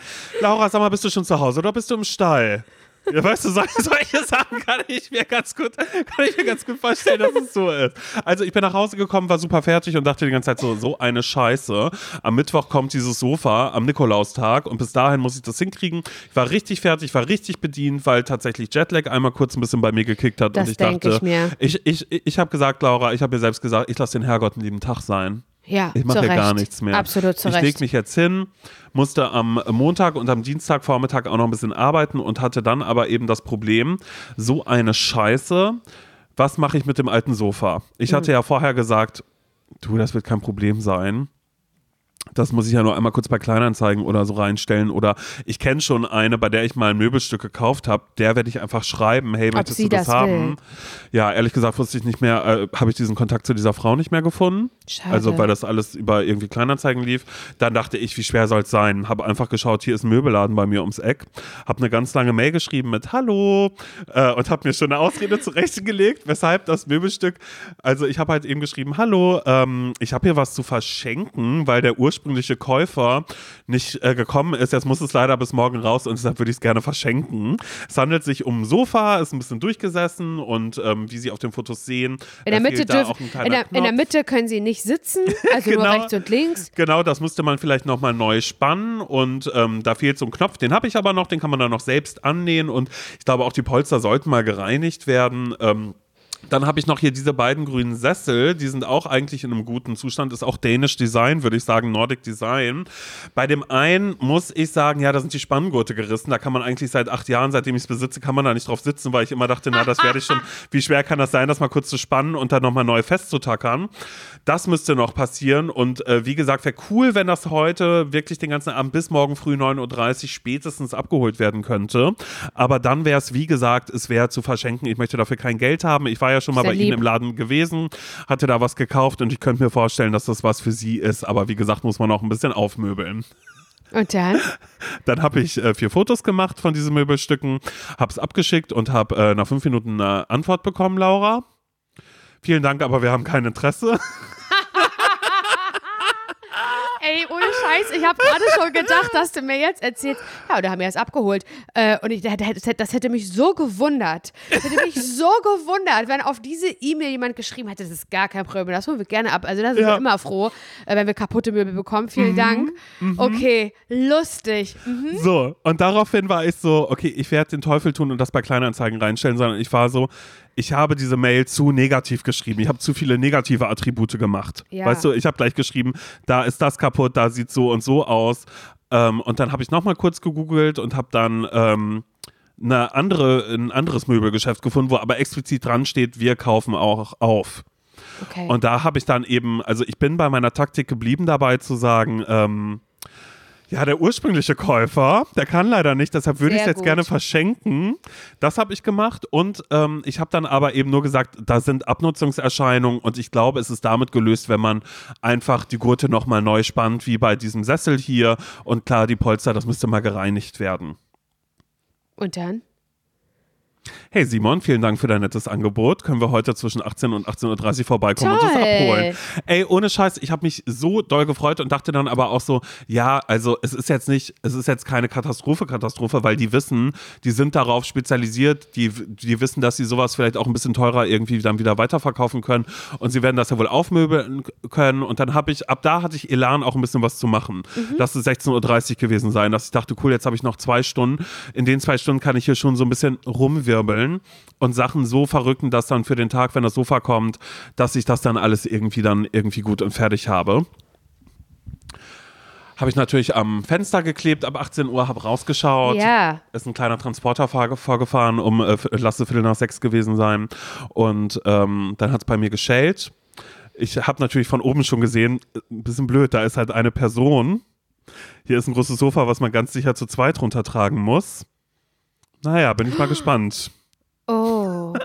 [laughs] Laura, sag mal, bist du schon zu Hause oder bist du im Stall? Ja, weißt du, solche, solche Sachen kann ich mir ganz gut, kann ich mir ganz gut vorstellen, dass es so ist. Also ich bin nach Hause gekommen, war super fertig und dachte die ganze Zeit so, so eine Scheiße. Am Mittwoch kommt dieses Sofa am Nikolaustag und bis dahin muss ich das hinkriegen. Ich war richtig fertig, war richtig bedient, weil tatsächlich Jetlag einmal kurz ein bisschen bei mir gekickt hat Das und ich dachte, ich mir. ich, ich, ich habe gesagt, Laura, ich habe mir selbst gesagt, ich lasse den Herrgott einen lieben Tag sein. Ja, Ich mache ja gar nichts mehr. Absolut zu ich Recht. leg mich jetzt hin, musste am Montag und am Dienstagvormittag auch noch ein bisschen arbeiten und hatte dann aber eben das Problem, so eine Scheiße, was mache ich mit dem alten Sofa? Ich Mhm. hatte ja vorher gesagt, du, das wird kein Problem sein. Das muss ich ja nur einmal kurz bei Kleinanzeigen oder so reinstellen. Oder ich kenne schon eine, bei der ich mal ein Möbelstück gekauft habe. Der werde ich einfach schreiben, hey, möchtest du das, das haben? Ja, ehrlich gesagt wusste ich nicht mehr, äh, habe ich diesen Kontakt zu dieser Frau nicht mehr gefunden. Schade. Also weil das alles über irgendwie Kleinanzeigen lief. Dann dachte ich, wie schwer soll es sein? Habe einfach geschaut, hier ist ein Möbelladen bei mir ums Eck. Habe eine ganz lange Mail geschrieben mit Hallo äh, und habe mir schon eine Ausrede [laughs] zurechtgelegt, weshalb das Möbelstück, also ich habe halt eben geschrieben, Hallo, ähm, ich habe hier was zu verschenken, weil der ursprüngliche Käufer nicht äh, gekommen ist. Jetzt muss es leider bis morgen raus und deshalb würde ich es gerne verschenken. Es handelt sich um ein Sofa, ist ein bisschen durchgesessen und ähm, wie Sie auf den Fotos sehen, in der Mitte dürfen, in der, in der Mitte können Sie nicht sitzen, [laughs] also genau, nur rechts und links. Genau, das musste man vielleicht nochmal neu spannen und ähm, da fehlt so ein Knopf, den habe ich aber noch, den kann man dann noch selbst annähen und ich glaube auch die Polster sollten mal gereinigt werden. Ähm, dann habe ich noch hier diese beiden grünen Sessel, die sind auch eigentlich in einem guten Zustand, ist auch Danish Design, würde ich sagen, Nordic Design. Bei dem einen muss ich sagen, ja, da sind die Spanngurte gerissen, da kann man eigentlich seit acht Jahren, seitdem ich es besitze, kann man da nicht drauf sitzen, weil ich immer dachte, na, das werde ich schon, [laughs] wie schwer kann das sein, das mal kurz zu spannen und dann nochmal neu festzutackern. Das müsste noch passieren und äh, wie gesagt, wäre cool, wenn das heute wirklich den ganzen Abend bis morgen früh 9.30 Uhr spätestens abgeholt werden könnte. Aber dann wäre es, wie gesagt, es wäre zu verschenken. Ich möchte dafür kein Geld haben. Ich war ja schon mal bei lieb. Ihnen im Laden gewesen, hatte da was gekauft und ich könnte mir vorstellen, dass das was für Sie ist. Aber wie gesagt, muss man auch ein bisschen aufmöbeln. Und dann? [laughs] Dann habe ich äh, vier Fotos gemacht von diesen Möbelstücken, habe es abgeschickt und habe äh, nach fünf Minuten eine Antwort bekommen, Laura. Vielen Dank, aber wir haben kein Interesse. [laughs] Ey, ohne Scheiß, ich habe gerade schon gedacht, dass du mir jetzt erzählst, ja, da haben wir es abgeholt. Äh, und ich, das hätte mich so gewundert. Das hätte mich [laughs] so gewundert, wenn auf diese E-Mail jemand geschrieben hätte, das ist gar kein Problem, das holen wir gerne ab. Also da sind ja. wir immer froh, äh, wenn wir kaputte Möbel bekommen. Vielen mhm. Dank. Mhm. Okay, lustig. Mhm. So, und daraufhin war ich so, okay, ich werde den Teufel tun und das bei Kleinanzeigen reinstellen, sondern ich war so, ich habe diese Mail zu negativ geschrieben. Ich habe zu viele negative Attribute gemacht. Ja. Weißt du, ich habe gleich geschrieben, da ist das kaputt, da sieht so und so aus. Ähm, und dann habe ich nochmal kurz gegoogelt und habe dann ähm, eine andere, ein anderes Möbelgeschäft gefunden, wo aber explizit dran steht, wir kaufen auch auf. Okay. Und da habe ich dann eben, also ich bin bei meiner Taktik geblieben dabei zu sagen, ähm, ja, der ursprüngliche Käufer, der kann leider nicht, deshalb würde ich es jetzt gut. gerne verschenken. Das habe ich gemacht und ähm, ich habe dann aber eben nur gesagt, da sind Abnutzungserscheinungen und ich glaube, es ist damit gelöst, wenn man einfach die Gurte nochmal neu spannt, wie bei diesem Sessel hier. Und klar, die Polster, das müsste mal gereinigt werden. Und dann? Hey Simon, vielen Dank für dein nettes Angebot. Können wir heute zwischen 18 und 18.30 Uhr vorbeikommen Toll. und uns abholen? Ey, ohne Scheiß, ich habe mich so doll gefreut und dachte dann aber auch so, ja, also es ist jetzt nicht, es ist jetzt keine Katastrophe, Katastrophe, weil die wissen, die sind darauf spezialisiert, die, die wissen, dass sie sowas vielleicht auch ein bisschen teurer irgendwie dann wieder weiterverkaufen können und sie werden das ja wohl aufmöbeln können und dann habe ich, ab da hatte ich Elan auch ein bisschen was zu machen. Mhm. Das ist 16.30 Uhr gewesen sein, dass ich dachte, cool, jetzt habe ich noch zwei Stunden. In den zwei Stunden kann ich hier schon so ein bisschen rumwirbeln wirbeln und Sachen so verrücken, dass dann für den Tag, wenn das Sofa kommt, dass ich das dann alles irgendwie dann irgendwie gut und fertig habe. Habe ich natürlich am Fenster geklebt, ab 18 Uhr, habe rausgeschaut. Ja. Ist ein kleiner Transporter vorgefahren, um, äh, lasse Viertel nach sechs gewesen sein. Und ähm, dann hat es bei mir geschellt. Ich habe natürlich von oben schon gesehen, ein bisschen blöd, da ist halt eine Person. Hier ist ein großes Sofa, was man ganz sicher zu zweit runtertragen muss. Naja, bin ich mal gespannt. Oh. [laughs]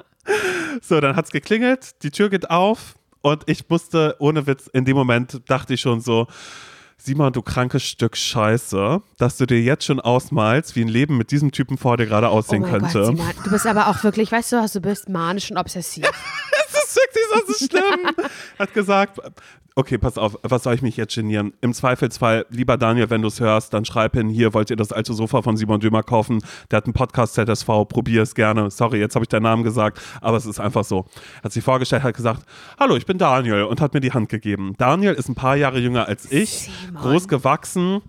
So, dann hat es geklingelt, die Tür geht auf und ich musste, ohne Witz, in dem Moment dachte ich schon so, Simon, du krankes Stück Scheiße, dass du dir jetzt schon ausmalst, wie ein Leben mit diesem Typen vor dir gerade aussehen oh könnte. Gott, Simon, du bist aber auch wirklich, weißt du, du bist manisch und obsessiv. [laughs] es ist so schlimm. Hat gesagt, okay, pass auf, was soll ich mich jetzt genieren? Im Zweifelsfall, lieber Daniel, wenn du es hörst, dann schreib hin, hier wollt ihr das alte Sofa von Simon Dömer kaufen. Der hat einen Podcast ZSV, probier es gerne. Sorry, jetzt habe ich deinen Namen gesagt, aber es ist einfach so. Hat sich vorgestellt, hat gesagt, hallo, ich bin Daniel und hat mir die Hand gegeben. Daniel ist ein paar Jahre jünger als ich, Simon. groß gewachsen,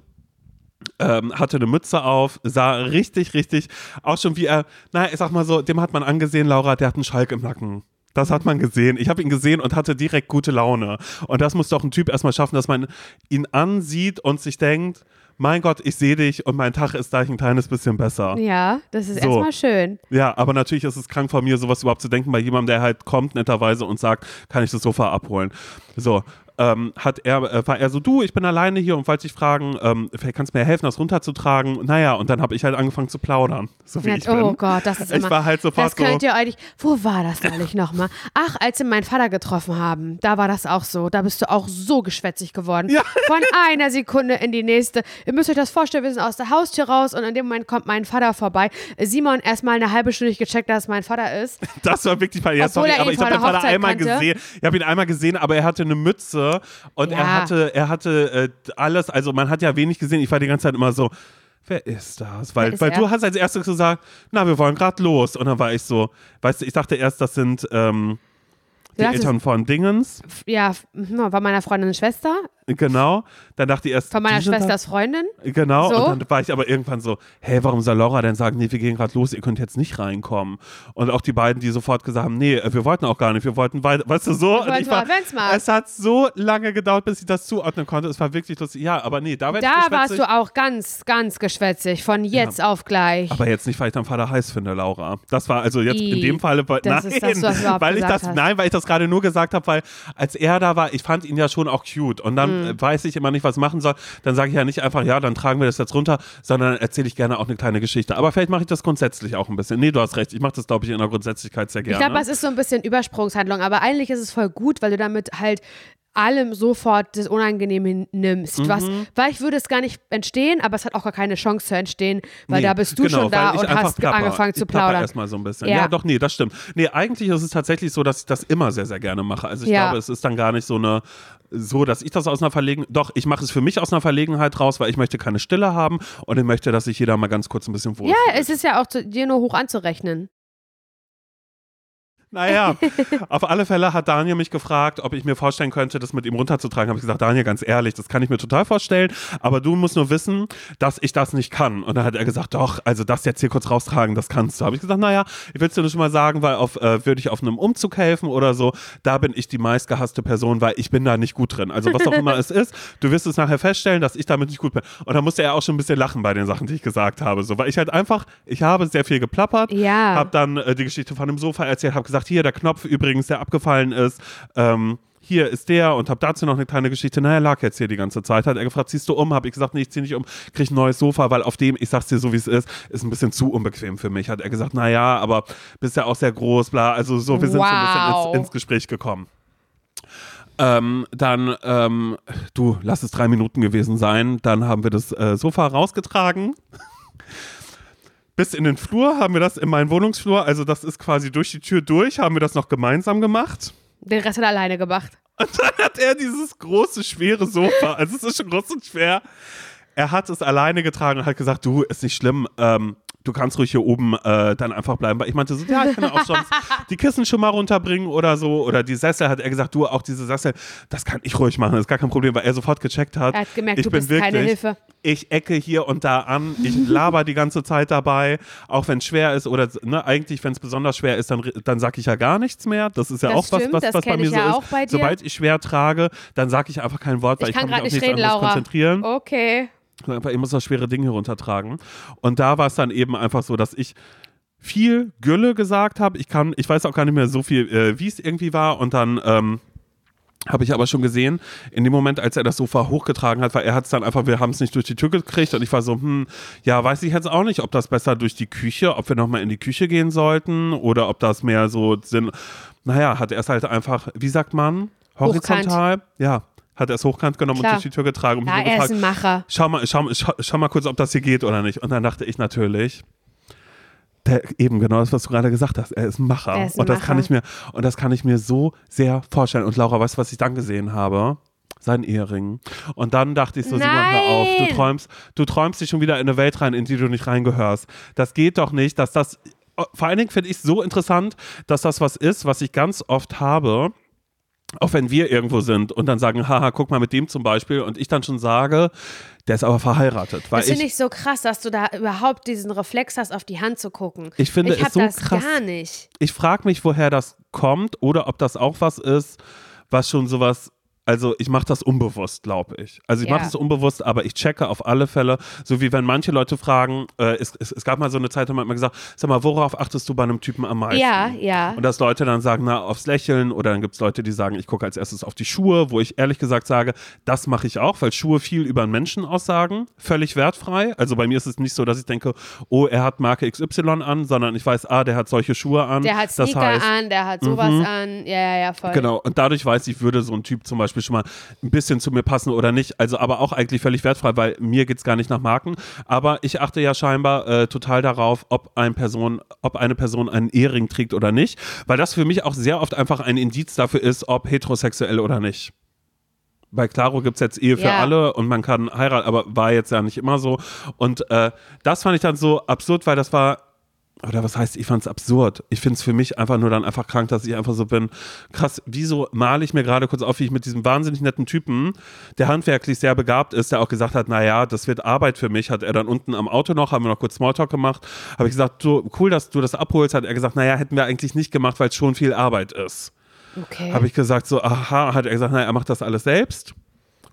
ähm, hatte eine Mütze auf, sah richtig, richtig, auch schon wie er, naja, ich sag mal so, dem hat man angesehen, Laura, der hat einen Schalk im Nacken. Das hat man gesehen. Ich habe ihn gesehen und hatte direkt gute Laune. Und das muss doch ein Typ erstmal schaffen, dass man ihn ansieht und sich denkt, mein Gott, ich sehe dich und mein Tag ist gleich ein kleines bisschen besser. Ja, das ist so. erstmal schön. Ja, aber natürlich ist es krank von mir, sowas überhaupt zu denken bei jemandem, der halt kommt netterweise und sagt, kann ich das Sofa abholen. So, ähm, hat er, äh, war er so, du, ich bin alleine hier und wollte dich fragen, ähm, vielleicht kannst du mir helfen, das runterzutragen. Naja, und dann habe ich halt angefangen zu plaudern. So wie ja, ich oh bin. Gott, das ist ich immer, war halt sofort das könnt ihr eigentlich, wo war das neulich nochmal? Ach, als wir meinen Vater getroffen haben, da war das auch so. Da bist du auch so geschwätzig geworden. Ja. Von einer Sekunde in die nächste. Ihr müsst euch das vorstellen, wir sind aus der Haustür raus und in dem Moment kommt mein Vater vorbei. Simon erstmal eine halbe Stunde gecheckt, dass es mein Vater ist. Das war wirklich, ja, sorry, aber ich habe meinen Vater einmal kannte. gesehen. Ich habe ihn einmal gesehen, aber er hatte eine Mütze und ja. er hatte, er hatte äh, alles, also man hat ja wenig gesehen. Ich war die ganze Zeit immer so, wer ist das? Weil, ist weil du hast als erstes gesagt, na, wir wollen gerade los. Und dann war ich so, weißt du, ich dachte erst, das sind ähm, die Eltern von Dingens. Ja, hm, war meiner Freundin eine Schwester. Genau. Dann dachte ich erst. Von meiner Schwesters Freundin. Genau. So. Und dann war ich aber irgendwann so, hey, warum soll Laura denn sagen, nee, wir gehen gerade los, ihr könnt jetzt nicht reinkommen? Und auch die beiden, die sofort gesagt haben, nee, wir wollten auch gar nicht, wir wollten weiter, weißt du so? Und ich war, es hat so lange gedauert, bis ich das zuordnen konnte. Es war wirklich lustig. Ja, aber nee, da, da warst du auch ganz, ganz geschwätzig, von jetzt ja. auf gleich. Aber jetzt nicht, weil ich deinen Vater heiß finde, Laura. Das war also jetzt I, in dem Falle, weil, nein, das, weil ich das, hast. nein, weil ich das gerade nur gesagt habe, weil als er da war, ich fand ihn ja schon auch cute. Und dann mhm. weiß ich immer nicht, was machen soll, dann sage ich ja nicht einfach, ja, dann tragen wir das jetzt runter, sondern erzähle ich gerne auch eine kleine Geschichte. Aber vielleicht mache ich das grundsätzlich auch ein bisschen. Nee, du hast recht, ich mache das, glaube ich, in der Grundsätzlichkeit sehr gerne. Ich glaube, es ist so ein bisschen Übersprungshandlung, aber eigentlich ist es voll gut, weil du damit halt allem sofort das Unangenehme nimmst. Mhm. Was, vielleicht würde es gar nicht entstehen, aber es hat auch gar keine Chance zu entstehen, weil nee, da bist du genau, schon da und hast plapper. angefangen zu plaudern. erstmal so ein bisschen. Ja. ja. doch, nee, das stimmt. Nee, eigentlich ist es tatsächlich so, dass ich das immer sehr, sehr gerne mache. Also ich ja. glaube, es ist dann gar nicht so eine, so, dass ich das aus einer Verlegenheit, doch, ich mache es für mich aus einer Verlegenheit raus, weil ich möchte keine Stille haben und ich möchte, dass sich jeder mal ganz kurz ein bisschen wohlfühlt. Ja, es ist ja auch zu, dir nur hoch anzurechnen. Naja, [laughs] auf alle Fälle hat Daniel mich gefragt, ob ich mir vorstellen könnte, das mit ihm runterzutragen. Habe ich gesagt, Daniel, ganz ehrlich, das kann ich mir total vorstellen, aber du musst nur wissen, dass ich das nicht kann. Und dann hat er gesagt, doch, also das jetzt hier kurz raustragen, das kannst du. Habe ich gesagt, naja, ich will es dir nur schon mal sagen, weil auf, äh, würde ich auf einem Umzug helfen oder so, da bin ich die meistgehasste Person, weil ich bin da nicht gut drin. Also was auch immer [laughs] es ist, du wirst es nachher feststellen, dass ich damit nicht gut bin. Und da musste er auch schon ein bisschen lachen bei den Sachen, die ich gesagt habe. So, weil ich halt einfach, ich habe sehr viel geplappert, ja. habe dann äh, die Geschichte von dem Sofa erzählt, habe gesagt, hier, der Knopf übrigens, der abgefallen ist. Ähm, hier ist der und habe dazu noch eine kleine Geschichte. Naja, lag jetzt hier die ganze Zeit. Hat er gefragt, ziehst du um? Habe ich gesagt, nee, ich ziehe nicht um, krieg ein neues Sofa, weil auf dem, ich sag's dir so, wie es ist, ist ein bisschen zu unbequem für mich. Hat er gesagt, naja, aber bist ja auch sehr groß, bla. Also so, wir sind wow. so ein bisschen ins, ins Gespräch gekommen. Ähm, dann, ähm, du, lass es drei Minuten gewesen sein. Dann haben wir das äh, Sofa rausgetragen bis in den Flur haben wir das in meinen Wohnungsflur, also das ist quasi durch die Tür durch, haben wir das noch gemeinsam gemacht. Den Rest hat er alleine gemacht. Und dann hat er dieses große, schwere Sofa, also es ist schon groß und schwer. Er hat es alleine getragen und hat gesagt, du, ist nicht schlimm, ähm, du kannst ruhig hier oben äh, dann einfach bleiben. Ich meinte so, ja, ich kann auch sonst die Kissen schon mal runterbringen oder so. Oder die Sessel hat er gesagt, du, auch diese Sessel, das kann ich ruhig machen, das ist gar kein Problem, weil er sofort gecheckt hat. Er hat gemerkt, ich du bin bist wirklich, keine Hilfe. Ich ecke hier und da an, ich laber die ganze Zeit dabei, auch wenn es schwer ist oder ne, eigentlich, wenn es besonders schwer ist, dann, dann sag ich ja gar nichts mehr. Das ist ja das auch stimmt, was, was, was bei mir ja so ist. Sobald ich schwer trage, dann sage ich einfach kein Wort, weil ich, ich kann, kann mich auf nichts reden, konzentrieren. Okay ich muss das schwere Ding hier runtertragen. Und da war es dann eben einfach so, dass ich viel Gülle gesagt habe. Ich kann, ich weiß auch gar nicht mehr so viel, äh, wie es irgendwie war. Und dann ähm, habe ich aber schon gesehen, in dem Moment, als er das Sofa hochgetragen hat, weil er hat es dann einfach, wir haben es nicht durch die Tür gekriegt und ich war so, hm, ja, weiß ich jetzt auch nicht, ob das besser durch die Küche, ob wir nochmal in die Küche gehen sollten oder ob das mehr so Sinn, naja, hat er es halt einfach, wie sagt man, horizontal, Hochkant. ja, hat er es hochkant genommen Klar. und durch die Tür getragen und ja, er gefragt, ist ein Macher. Schau mal, schau, schau, schau, mal kurz, ob das hier geht oder nicht. Und dann dachte ich natürlich, der, eben genau das, was du gerade gesagt hast, er ist ein Macher. Ist ein und das Macher. kann ich mir, und das kann ich mir so sehr vorstellen. Und Laura, weißt du, was ich dann gesehen habe? Sein Ehering. Und dann dachte ich so, Simon, hör auf, du träumst, du träumst dich schon wieder in eine Welt rein, in die du nicht reingehörst. Das geht doch nicht, dass das, vor allen Dingen finde ich es so interessant, dass das was ist, was ich ganz oft habe, auch wenn wir irgendwo sind und dann sagen, haha, guck mal mit dem zum Beispiel und ich dann schon sage, der ist aber verheiratet. Das finde ich so krass, dass du da überhaupt diesen Reflex hast, auf die Hand zu gucken. Ich finde ich es so das krass. gar nicht. Ich frage mich, woher das kommt oder ob das auch was ist, was schon sowas Also ich mache das unbewusst, glaube ich. Also ich ja. mache das unbewusst, aber ich checke auf alle Fälle, so wie wenn manche Leute fragen, äh, es, es, es, gab mal so eine Zeit, da hat man gesagt, sag mal, worauf achtest du bei einem Typen am meisten? Ja, ja. Und dass Leute dann sagen, na, aufs Lächeln oder dann gibt es Leute, die sagen, ich gucke als erstes auf die Schuhe, wo ich ehrlich gesagt sage, das mache ich auch, weil Schuhe viel über einen Menschen aussagen, völlig wertfrei. Also bei mir ist es nicht so, dass ich denke, oh, er hat Marke XY an, sondern ich weiß, ah, der hat solche Schuhe an. Der hat Sneaker das heißt, an, der hat sowas mhm. an. Ja, ja, ja, voll. Genau. Und dadurch weiß ich, würde so ein Typ zum Beispiel schon mal ein bisschen zu mir passen oder nicht. Also aber auch eigentlich völlig wertfrei, weil mir geht es gar nicht nach Marken. Aber ich achte ja scheinbar äh, total darauf, ob, ein Person, ob eine Person einen Ehering trägt oder nicht. Weil das für mich auch sehr oft einfach ein Indiz dafür ist, ob heterosexuell oder nicht bei Claro gibt es jetzt Ehe für ja. alle und man kann heiraten, aber war jetzt ja nicht immer so. Und äh, das fand ich dann so absurd, weil das war oder was heißt, ich fand es absurd. Ich finde es für mich einfach nur dann einfach krank, dass ich einfach so bin. Krass, wieso male ich mir gerade kurz auf, wie ich mit diesem wahnsinnig netten Typen, der handwerklich sehr begabt ist, der auch gesagt hat, naja, das wird Arbeit für mich, hat er dann unten am Auto noch, haben wir noch kurz Smalltalk gemacht, habe ich gesagt, so cool, dass du das abholst, hat er gesagt, naja, hätten wir eigentlich nicht gemacht, weil es schon viel Arbeit ist. Okay. Habe ich gesagt, so, aha, hat er gesagt, naja, er macht das alles selbst.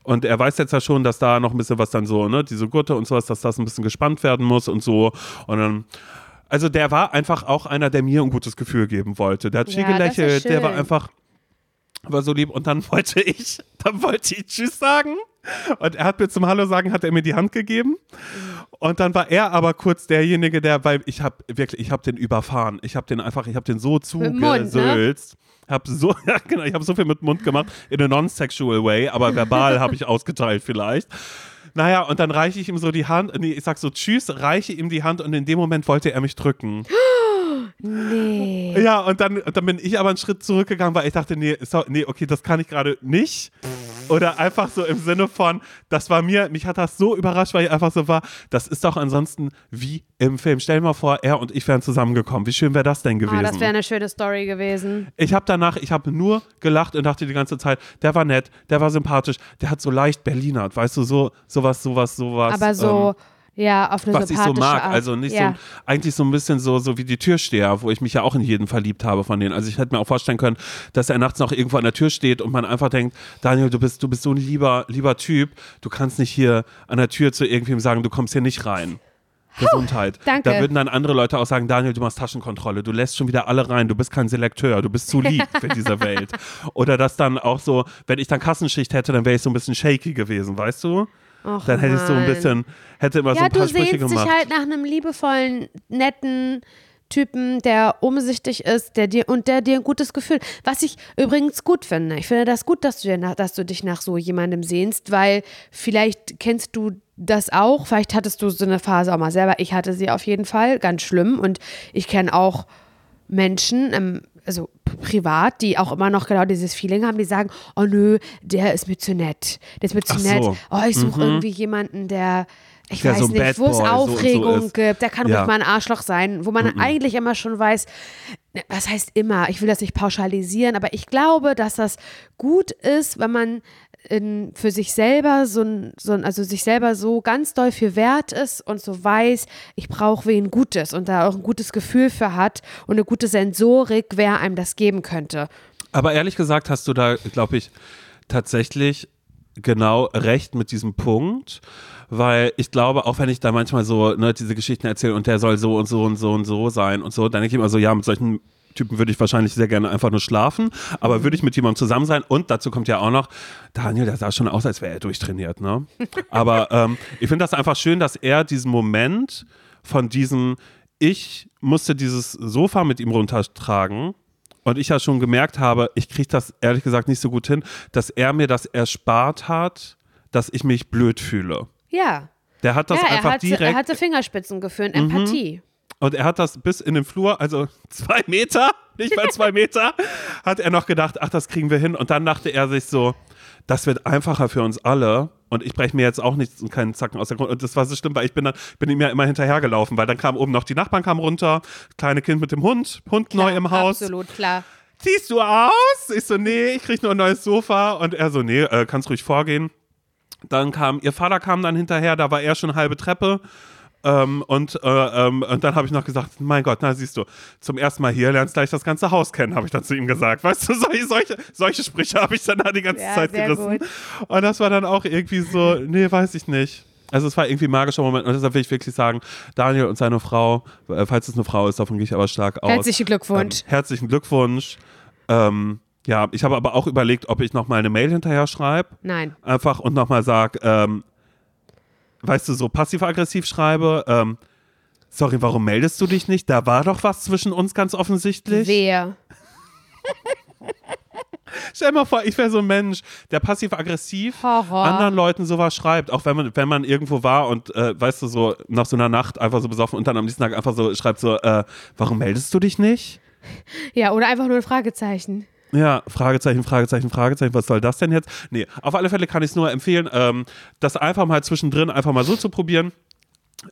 Und er weiß jetzt ja schon, dass da noch ein bisschen was dann so, ne, diese Gurte und sowas, dass das ein bisschen gespannt werden muss und so. Und dann also der war einfach auch einer, der mir ein gutes Gefühl geben wollte. Der hat viel ja, gelächelt, der war einfach war so lieb und dann wollte ich, [laughs] dann wollte ich Tschüss sagen und er hat mir zum Hallo sagen, hat er mir die Hand gegeben und dann war er aber kurz derjenige, der, weil ich habe wirklich, ich habe den überfahren, ich habe den einfach, ich habe den so zugesülzt. Ne? Hab so, [laughs] ja, genau, ich habe so viel mit Mund gemacht in a non-sexual way, aber verbal habe ich ausgeteilt vielleicht. Naja, und dann reiche ich ihm so die Hand, nee, ich sag so Tschüss, reiche ihm die Hand und in dem Moment wollte er mich drücken. [gasps] Nee. Ja, und dann, dann bin ich aber einen Schritt zurückgegangen, weil ich dachte, nee, so, nee okay, das kann ich gerade nicht. Oder einfach so im Sinne von, das war mir, mich hat das so überrascht, weil ich einfach so war, das ist doch ansonsten wie im Film. Stell dir mal vor, er und ich wären zusammengekommen. Wie schön wäre das denn gewesen? Oh, das wäre eine schöne Story gewesen. Ich habe danach, ich habe nur gelacht und dachte die ganze Zeit, der war nett, der war sympathisch, der hat so leicht Berliner, weißt du, so sowas, sowas, sowas. Aber so. Ähm, ja, auf eine Was ich so mag. Art. Also nicht ja. so, eigentlich so ein bisschen so, so wie die Türsteher, wo ich mich ja auch in jeden verliebt habe von denen. Also ich hätte mir auch vorstellen können, dass er nachts noch irgendwo an der Tür steht und man einfach denkt, Daniel, du bist, du bist so ein lieber, lieber Typ, du kannst nicht hier an der Tür zu irgendwem sagen, du kommst hier nicht rein. Gesundheit. Puh, danke. Da würden dann andere Leute auch sagen, Daniel, du machst Taschenkontrolle, du lässt schon wieder alle rein, du bist kein Selekteur, du bist zu lieb für diese Welt. [laughs] Oder dass dann auch so, wenn ich dann Kassenschicht hätte, dann wäre ich so ein bisschen shaky gewesen, weißt du? Och, dann hätte ich so ein bisschen, hätte immer ja, so ein paar Sprüche gemacht. Ja, du sehnst dich halt nach einem liebevollen, netten Typen, der umsichtig ist, der dir und der dir ein gutes Gefühl. Was ich übrigens gut finde. Ich finde das gut, dass du, dir, dass du dich nach so jemandem sehnst, weil vielleicht kennst du das auch. Vielleicht hattest du so eine Phase auch mal selber. Ich hatte sie auf jeden Fall, ganz schlimm. Und ich kenne auch Menschen, ähm, also privat, die auch immer noch genau dieses Feeling haben, die sagen, oh nö, der ist mir zu nett. Der ist mir zu Ach nett. So. Oh, ich suche mhm. irgendwie jemanden, der ich der weiß so nicht, wo es Aufregung so, so gibt, der kann ja. ruhig mal ein Arschloch sein, wo man mhm. eigentlich immer schon weiß, ne, was heißt immer, ich will das nicht pauschalisieren, aber ich glaube, dass das gut ist, wenn man in, für sich selber so so also sich selber so ganz doll viel wert ist und so weiß, ich brauche wen Gutes und da auch ein gutes Gefühl für hat und eine gute Sensorik, wer einem das geben könnte. Aber ehrlich gesagt hast du da, glaube ich, tatsächlich genau recht mit diesem Punkt, weil ich glaube, auch wenn ich da manchmal so ne, diese Geschichten erzähle und der soll so und so und so und so sein und so, dann denke ich immer so, ja, mit solchen Typen würde ich wahrscheinlich sehr gerne einfach nur schlafen, aber mhm. würde ich mit jemandem zusammen sein und dazu kommt ja auch noch, Daniel, der sah schon aus, als wäre er durchtrainiert, ne? [laughs] Aber ähm, ich finde das einfach schön, dass er diesen Moment von diesem, ich musste dieses Sofa mit ihm runtertragen und ich ja schon gemerkt habe, ich kriege das ehrlich gesagt nicht so gut hin, dass er mir das erspart hat, dass ich mich blöd fühle. Ja. Der hat das ja, einfach hat, direkt. Er hatte Fingerspitzengefühl, Empathie. Mhm. Und er hat das bis in den Flur, also [laughs] zwei Meter, nicht mal zwei Meter, [laughs] hat er noch gedacht, ach, das kriegen wir hin. Und dann dachte er sich so, das wird einfacher für uns alle. Und ich breche mir jetzt auch nicht keinen Zacken aus der Grund. Und das war so schlimm, weil ich bin dann, bin ihm ja immer hinterhergelaufen, weil dann kam oben noch die Nachbarn kam runter, kleine Kind mit dem Hund, Hund klar, neu im Haus. Absolut, klar. Ziehst du aus? Ich so, nee, ich krieg nur ein neues Sofa. Und er so, nee, äh, kannst ruhig vorgehen. Dann kam, ihr Vater kam dann hinterher, da war er schon halbe Treppe Ähm, und, äh, ähm, und dann habe ich noch gesagt, mein Gott, na siehst du, zum ersten Mal hier lernst gleich das ganze Haus kennen, habe ich dann zu ihm gesagt. Weißt du, [laughs] solche, solche, solche Sprüche habe ich dann da die ganze ja, Zeit gerissen. Gut. Und das war dann auch irgendwie so, nee, weiß ich nicht. Also es war irgendwie ein magischer Moment und deshalb will ich wirklich sagen, Daniel und seine Frau, äh, falls es eine Frau ist, davon gehe ich aber stark aus. Herzlichen Glückwunsch. Ähm, herzlichen Glückwunsch. Ähm, ja, ich habe aber auch überlegt, ob ich nochmal eine Mail hinterher schreibe. Nein. Einfach und nochmal sage, ähm, weißt du, so passiv-aggressiv schreibe, ähm, sorry, warum meldest du dich nicht? Da war doch was zwischen uns ganz offensichtlich. Wer? [laughs] Stell mal vor, ich wäre so ein Mensch, der passiv-aggressiv anderen Leuten sowas schreibt, auch wenn man, wenn man irgendwo war und, äh, weißt du, so nach so einer Nacht einfach so besoffen und dann am nächsten Tag einfach so schreibt so, äh, warum meldest du dich nicht? Ja, oder einfach nur ein Fragezeichen. Ja, Fragezeichen, Fragezeichen, Fragezeichen, was soll das denn jetzt? Nee, auf alle Fälle kann ich es nur empfehlen, ähm, das einfach mal zwischendrin einfach mal so zu probieren.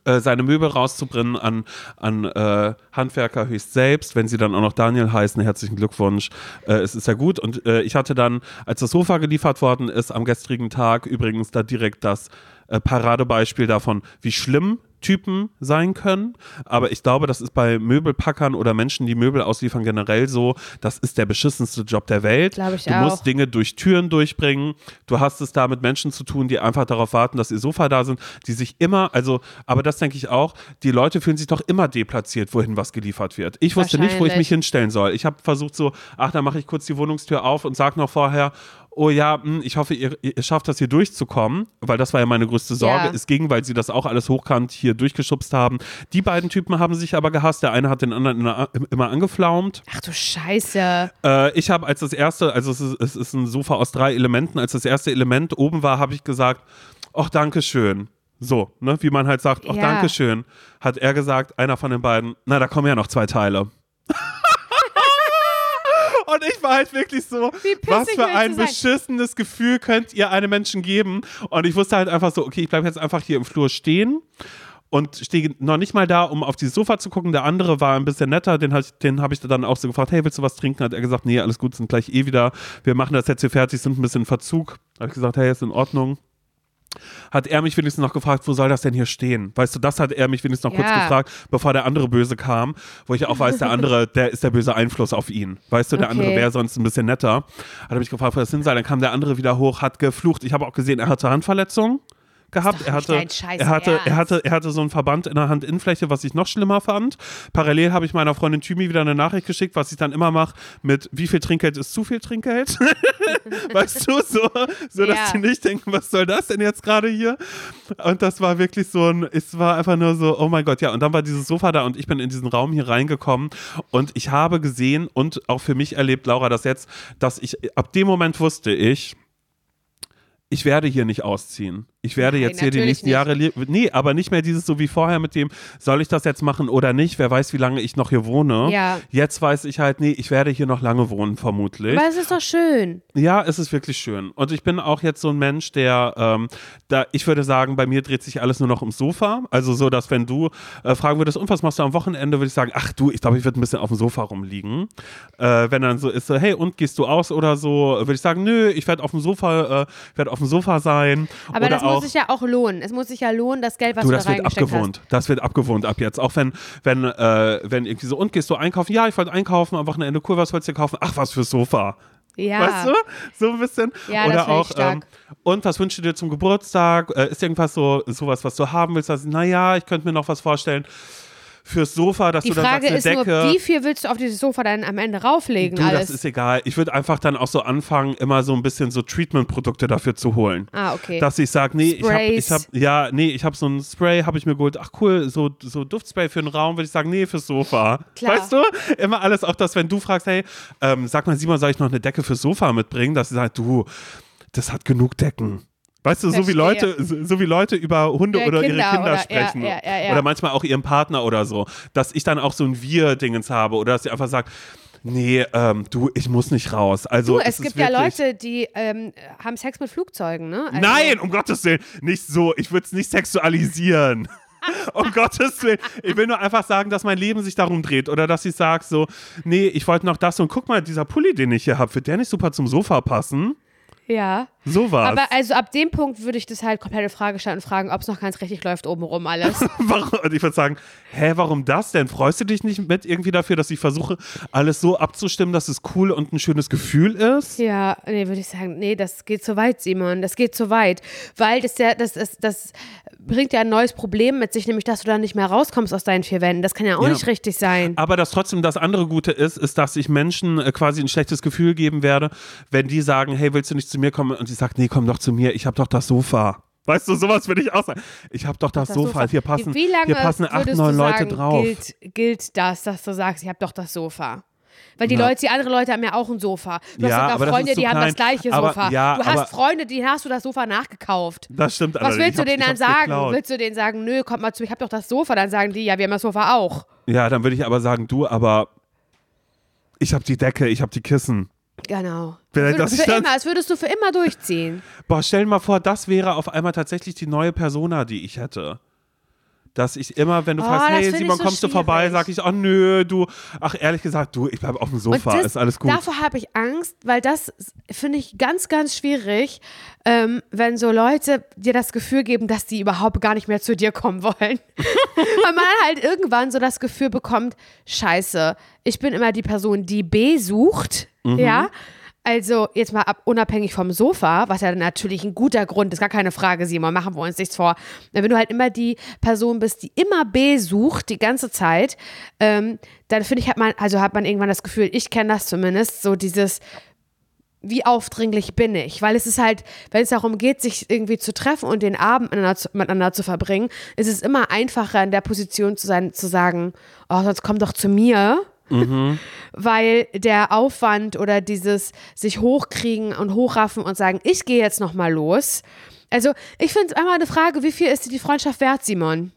Äh, seine Möbel rauszubringen an, an äh, Handwerker höchst selbst. Wenn sie dann auch noch Daniel heißen, herzlichen Glückwunsch. Äh, es ist ja gut. Und äh, ich hatte dann, als das Sofa geliefert worden ist, am gestrigen Tag übrigens da direkt das äh, Paradebeispiel davon, wie schlimm Typen sein können. Aber ich glaube, das ist bei Möbelpackern oder Menschen, die Möbel ausliefern, generell so. Das ist der beschissenste Job der Welt. Glaube ich du auch. musst Dinge durch Türen durchbringen. Du hast es da mit Menschen zu tun, die einfach darauf warten, dass ihr Sofa da sind, die sich immer, also, aber das denke ich auch, die Leute fühlen sich doch immer deplatziert, wohin was geliefert wird. Ich wusste nicht, wo ich mich hinstellen soll. Ich habe versucht so, ach, dann mache ich kurz die Wohnungstür auf und sage noch vorher, oh ja, hm, ich hoffe, ihr, ihr, schafft das hier durchzukommen, weil das war ja meine größte Sorge. Ja. Es ging, weil sie das auch alles hochkant hier durchgeschubst haben. Die beiden Typen haben sich aber gehasst. Der eine hat den anderen immer angeflaumt. Ach du Scheiße. Äh, ich habe als das erste, also es ist, es ist ein Sofa aus drei Elementen, als das erste Element oben war, habe ich gesagt, ach, danke schön. So, ne, wie man halt sagt, ach, ja. danke schön. Hat er gesagt, einer von den beiden, na, da kommen ja noch zwei Teile. [laughs] Und ich war halt wirklich so, was für ein beschissenes Gefühl könnt ihr einem Menschen geben? Und ich wusste halt einfach so, okay, ich bleibe jetzt einfach hier im Flur stehen und stehe noch nicht mal da, um auf dieses Sofa zu gucken. Der andere war ein bisschen netter, den, den habe ich dann auch so gefragt, hey, willst du was trinken? Hat er gesagt, nee, alles gut, sind gleich eh wieder. Wir machen das jetzt hier fertig, sind ein bisschen in Verzug. Habe ich gesagt, hey, ist in Ordnung hat er mich wenigstens noch gefragt, wo soll das denn hier stehen? Weißt du, das hat er mich wenigstens noch ja. kurz gefragt, bevor der andere Böse kam, wo ich auch weiß, der andere, [laughs] der ist der böse Einfluss auf ihn. Weißt du, der okay. andere wäre sonst ein bisschen netter. Hat er mich gefragt, wo das hin sei. Dann kam der andere wieder hoch, hat geflucht. Ich habe auch gesehen, er hatte Handverletzungen gehabt. Er hatte, er, hatte, er, hatte, er hatte so einen Verband in der Handinnenfläche, was ich noch schlimmer fand. Parallel habe ich meiner Freundin Thymi wieder eine Nachricht geschickt, was ich dann immer mache mit wie viel Trinkgeld ist zu viel Trinkgeld? [laughs] weißt du, so, so dass ja. die nicht denken, was soll das denn jetzt gerade hier? Und das war wirklich so ein, es war einfach nur so, oh mein Gott, ja. Und dann war dieses Sofa da und ich bin in diesen Raum hier reingekommen und ich habe gesehen und auch für mich erlebt, Laura, das jetzt, dass ich ab dem Moment wusste ich, ich werde hier nicht ausziehen. Ich werde Nein, jetzt hier die nächsten nicht. Jahre leben. Nee, aber nicht mehr dieses so wie vorher mit dem, soll ich das jetzt machen oder nicht? Wer weiß, wie lange ich noch hier wohne. Ja. Jetzt weiß ich halt, nee, ich werde hier noch lange wohnen, vermutlich. Aber es ist doch schön. Ja, es ist wirklich schön. Und ich bin auch jetzt so ein Mensch, der, ähm, da, ich würde sagen, bei mir dreht sich alles nur noch ums Sofa. Also so, dass wenn du äh, fragen würdest, und was machst du am Wochenende, würde ich sagen, ach du, ich glaube, ich würde ein bisschen auf dem Sofa rumliegen. Äh, wenn dann so ist, so, hey, und gehst du aus oder so, würde ich sagen, nö, ich werde auf dem Sofa, äh, werde auf dem Sofa sein. Aber oder das muss sich ja auch lohnen. Es muss sich ja lohnen, das Geld, was du, du das da wird abgewohnt. Hast. Das wird abgewohnt ab jetzt. Auch wenn, wenn, äh, wenn irgendwie so, und gehst du einkaufen? Ja, ich wollte einkaufen am Wochenende. Cool, was wolltest du kaufen? Ach, was fürs Sofa. Ja. Weißt du? So ein bisschen. Ja, Oder auch, ähm, und was wünschst du dir zum Geburtstag? Äh, ist irgendwas so, sowas, was du haben willst? Also, naja, ich könnte mir noch was vorstellen fürs Sofa, dass die du dann Frage sagst, eine ist Decke. Nur, wie viel willst du auf dieses Sofa dann am Ende rauflegen? Du, alles? das ist egal. Ich würde einfach dann auch so anfangen, immer so ein bisschen so Treatment-Produkte dafür zu holen. Ah, okay. Dass ich sage, nee, Sprays. ich habe, hab, ja, nee, ich habe so ein Spray, habe ich mir geholt. Ach cool, so, so Duftspray für den Raum, würde ich sagen, nee, fürs Sofa. Klar. Weißt du? Immer alles, auch das, wenn du fragst, hey, ähm, sag mal, Simon, soll ich noch eine Decke fürs Sofa mitbringen? Dass sie sagt, du, das hat genug Decken. Weißt du, so wie, Leute, so, so, wie Leute über Hunde ja, oder Kinder ihre Kinder oder, sprechen. Ja, ja, oder manchmal auch ihren Partner oder so. Dass ich dann auch so ein Wir-Dingens habe oder dass sie einfach sagt, Nee, ähm, du, ich muss nicht raus. Also, du, es, es gibt ja Leute, die ähm, haben Sex mit Flugzeugen, ne? Also Nein, um Gottes Willen, nicht so. Ich würde es nicht sexualisieren. [laughs] um Gottes Willen. Ich will nur einfach sagen, dass mein Leben sich darum dreht. Oder dass ich sage so, nee, ich wollte noch das und guck mal, dieser Pulli, den ich hier habe, wird der nicht super zum Sofa passen? Ja. So war's. Aber also ab dem Punkt würde ich das halt komplett in Frage stellen und fragen, ob es noch ganz richtig läuft obenrum alles. [laughs] warum, und ich würde sagen, hä, warum das denn? Freust du dich nicht mit irgendwie dafür, dass ich versuche, alles so abzustimmen, dass es cool und ein schönes Gefühl ist? Ja, nee, würde ich sagen, nee, das geht zu weit, Simon. Das geht zu weit. Weil das ja, das, das, das bringt ja ein neues Problem mit sich, nämlich, dass du dann nicht mehr rauskommst aus deinen vier Wänden. Das kann ja auch ja. nicht richtig sein. Aber das trotzdem das andere Gute ist, ist, dass ich Menschen äh, quasi ein schlechtes Gefühl geben werde, wenn die sagen, hey, willst du nicht zu mir kommen? Und sie sagt, nee, komm doch zu mir, ich habe doch das Sofa. Weißt du, sowas würde ich auch sagen. Ich habe doch das, das Sofa. Sofa. Hier passen, Wie lange hier passen acht, neun Leute drauf. Gilt, gilt das, dass du sagst, ich habe doch das Sofa? Weil die Na. Leute, die anderen Leute haben ja auch ein Sofa. Du ja, hast sogar Freunde, die klein. haben das gleiche Sofa. Aber, ja, du hast Freunde, die hast du das Sofa nachgekauft. Das stimmt. Was willst du denen dann sagen? Geklaut. Willst du denen sagen, nö, kommt mal zu ich habe doch das Sofa? Dann sagen die, ja, wir haben das Sofa auch. Ja, dann würde ich aber sagen, du, aber ich habe die Decke, ich habe die Kissen. Genau. Würde, das für immer, das würdest du für immer durchziehen. Boah, stell dir mal vor, das wäre auf einmal tatsächlich die neue Persona, die ich hätte dass ich immer, wenn du oh, fragst, hey Simon, so kommst schwierig. du vorbei, sag ich, oh nö, du, ach ehrlich gesagt, du, ich bleibe auf dem Sofa, das, ist alles gut. Davor habe ich Angst, weil das finde ich ganz, ganz schwierig, ähm, wenn so Leute dir das Gefühl geben, dass die überhaupt gar nicht mehr zu dir kommen wollen. [laughs] weil man halt irgendwann so das Gefühl bekommt, scheiße, ich bin immer die Person, die B sucht, mhm. ja, also jetzt mal ab, unabhängig vom Sofa, was ja natürlich ein guter Grund ist, gar keine Frage, Simon, machen wir uns nichts vor. Wenn du halt immer die Person bist, die immer B sucht, die ganze Zeit, ähm, dann finde ich, hat man, also hat man irgendwann das Gefühl, ich kenne das zumindest, so dieses, wie aufdringlich bin ich? Weil es ist halt, wenn es darum geht, sich irgendwie zu treffen und den Abend miteinander zu verbringen, ist es immer einfacher in der Position zu sein, zu sagen, oh, sonst komm doch zu mir Mhm. [laughs] Weil der Aufwand oder dieses sich hochkriegen und hochraffen und sagen, ich gehe jetzt nochmal los. Also, ich finde es einmal eine Frage, wie viel ist die Freundschaft wert, Simon?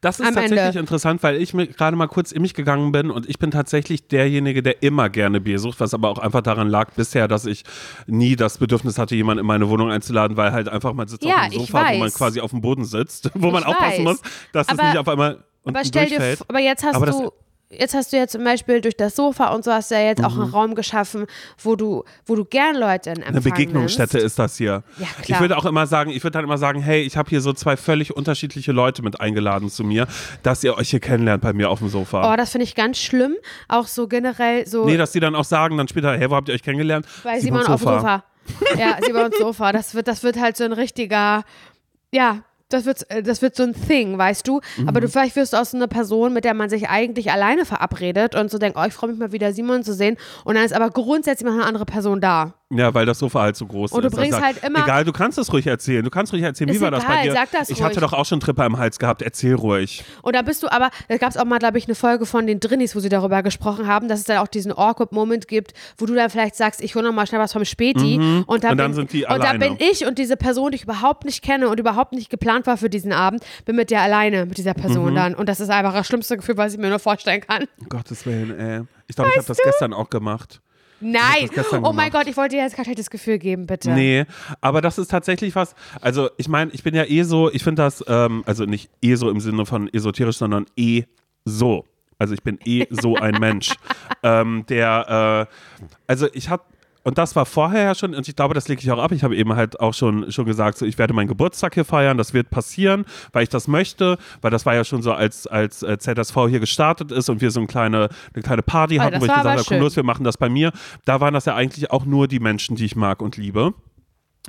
Das ist Am tatsächlich Ende. interessant, weil ich gerade mal kurz in mich gegangen bin und ich bin tatsächlich derjenige, der immer gerne Bier sucht, was aber auch einfach daran lag bisher, dass ich nie das Bedürfnis hatte, jemanden in meine Wohnung einzuladen, weil halt einfach man sitzt ja, auf dem Sofa, wo man quasi auf dem Boden sitzt, [laughs] wo ich man aufpassen weiß. muss, dass aber, es nicht auf einmal aber stell dir, aber jetzt hast aber du jetzt hast du ja zum Beispiel durch das Sofa und so hast du ja jetzt mhm. auch einen mhm. Raum geschaffen, wo du, wo du gern Leute in Empfang Eine Begegnungsstätte nimmst. ist das hier. Ja, klar. Ich würde auch immer sagen, ich würde dann immer sagen, hey, ich habe hier so zwei völlig unterschiedliche Leute mit eingeladen zu mir, dass ihr euch hier kennenlernt bei mir auf dem Sofa. Oh, das finde ich ganz schlimm. Auch so generell so. Nee, dass die dann auch sagen, dann später, hey, wo habt ihr euch kennengelernt? Bei Simon, Simon auf dem Sofa. ja, Simon auf dem Sofa. Das wird, das wird halt so ein richtiger, ja, das wird, äh, das wird so ein Thing, weißt du? Mhm. Aber du vielleicht wirst du auch so eine Person, mit der man sich eigentlich alleine verabredet und so denkt, oh, ich freue mich mal wieder Simon zu sehen. Und dann ist aber grundsätzlich noch eine andere Person da. Ja, weil das Sofa halt so groß und ist. Und du bringst halt immer. Egal, du kannst es ruhig erzählen. Du kannst ruhig erzählen. Wie war egal, das bei dir? Sag das ich ruhig. hatte doch auch schon Tripper im Hals gehabt. Erzähl ruhig. Und da bist du aber, da gab es auch mal, glaube ich, eine Folge von den Drinnies, wo sie darüber gesprochen haben, dass es dann auch diesen awkward Moment gibt, wo du dann vielleicht sagst, ich hole noch mal schnell was vom Späti. Mhm. Und, dann, und dann bin, sind die Und alleine. da bin ich und diese Person, die ich überhaupt nicht kenne und überhaupt nicht geplant war für diesen Abend, bin mit der alleine, mit dieser Person mhm. dann. Und das ist einfach das schlimmste Gefühl, was ich mir nur vorstellen kann. Um Gottes Willen, ey. Ich glaube, ich habe das gestern auch gemacht. Nein, oh mein Gott, ich wollte dir jetzt kein schlechtes Gefühl geben, bitte. Nee, aber das ist tatsächlich was, also ich meine, ich bin ja eh so, ich finde das, ähm, also nicht eh so im Sinne von esoterisch, sondern eh so. Also ich bin eh so ein Mensch, [laughs] ähm, der, äh, also ich habe und das war vorher ja schon, und ich glaube, das lege ich auch ab. Ich habe eben halt auch schon, schon gesagt, so, ich werde meinen Geburtstag hier feiern, das wird passieren, weil ich das möchte, weil das war ja schon so, als, als äh, ZSV hier gestartet ist und wir so eine kleine, eine kleine Party oh, hatten, wo ich gesagt habe, komm los, wir machen das bei mir. Da waren das ja eigentlich auch nur die Menschen, die ich mag und liebe.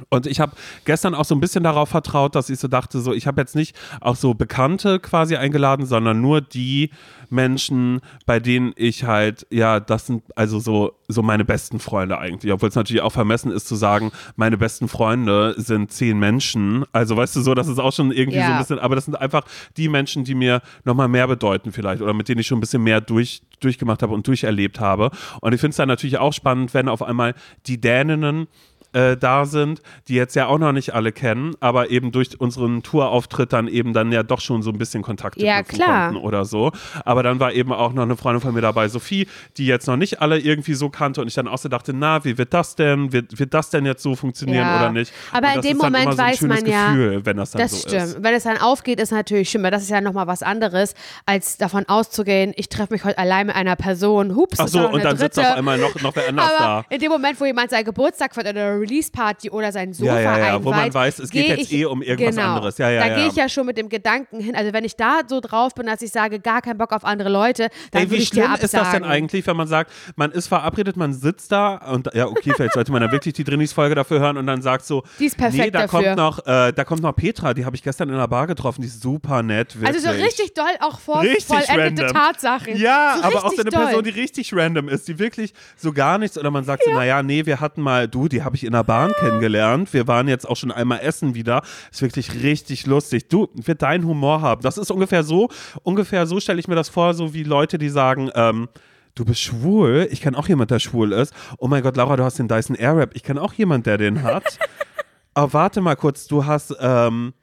Und ich habe gestern auch so ein bisschen darauf vertraut, dass ich so dachte, so ich habe jetzt nicht auch so Bekannte quasi eingeladen, sondern nur die Menschen, bei denen ich halt, ja, das sind also so, so meine besten Freunde eigentlich. Obwohl es natürlich auch vermessen ist zu sagen, meine besten Freunde sind zehn Menschen. Also weißt du so, das ist auch schon irgendwie ja. so ein bisschen, aber das sind einfach die Menschen, die mir nochmal mehr bedeuten vielleicht oder mit denen ich schon ein bisschen mehr durch, durchgemacht habe und durcherlebt habe. Und ich finde es dann natürlich auch spannend, wenn auf einmal die Däninnen äh, da sind, die jetzt ja auch noch nicht alle kennen, aber eben durch unseren Tourauftritt dann eben dann ja doch schon so ein bisschen Kontakte ja, klar. konnten oder so. Aber dann war eben auch noch eine Freundin von mir dabei, Sophie, die jetzt noch nicht alle irgendwie so kannte und ich dann auch so dachte, na, wie wird das denn? Wird, wird das denn jetzt so funktionieren ja. oder nicht? Aber in dem Moment so weiß man ja, Gefühl, wenn das dann das so stimmt. ist. Wenn es dann aufgeht, ist natürlich weil das ist ja nochmal was anderes, als davon auszugehen, ich treffe mich heute allein mit einer Person, hups, Ach so, und dann dritte. sitzt auf einmal noch, noch wer [laughs] anders Aber da. In dem Moment, wo jemand seinen Geburtstag feiert oder Release-Party oder sein Sofa ja, ja, ja, einweiht, wo man weiß, es geht jetzt ich, eh um irgendwas genau, anderes. Ja, ja, da ja. gehe ich ja schon mit dem Gedanken hin. Also wenn ich da so drauf bin, dass ich sage, gar keinen Bock auf andere Leute, dann Ey, würde wie ich dir schlimm absagen. ist das denn eigentlich, wenn man sagt, man ist verabredet, man sitzt da und ja, okay, vielleicht sollte man dann wirklich die Drinnis-Folge dafür hören und dann sagt so, Die ist perfekt nee, da dafür. kommt noch, äh, da kommt noch Petra, die habe ich gestern in der Bar getroffen, die ist super nett, wirklich. Also so richtig doll auch vor Richtig vollendete random. Tatsachen. Ja, so aber auch so eine doll. Person, die richtig random ist, die wirklich so gar nichts oder man sagt so, naja, nee, wir hatten mal, du, die habe ich in der Bahn kennengelernt, wir waren jetzt auch schon einmal essen wieder, ist wirklich richtig lustig. Du, wird deinen Humor haben. Das ist ungefähr so, ungefähr so stelle ich mir das vor, so wie Leute, die sagen, ähm, Du bist schwul. Ich kenne auch jemand, der schwul ist. Oh mein Gott, Laura, du hast den Dyson Airwrap. Ich kenne auch jemand, der den hat. [laughs] Aber warte mal kurz, du hast, ähm,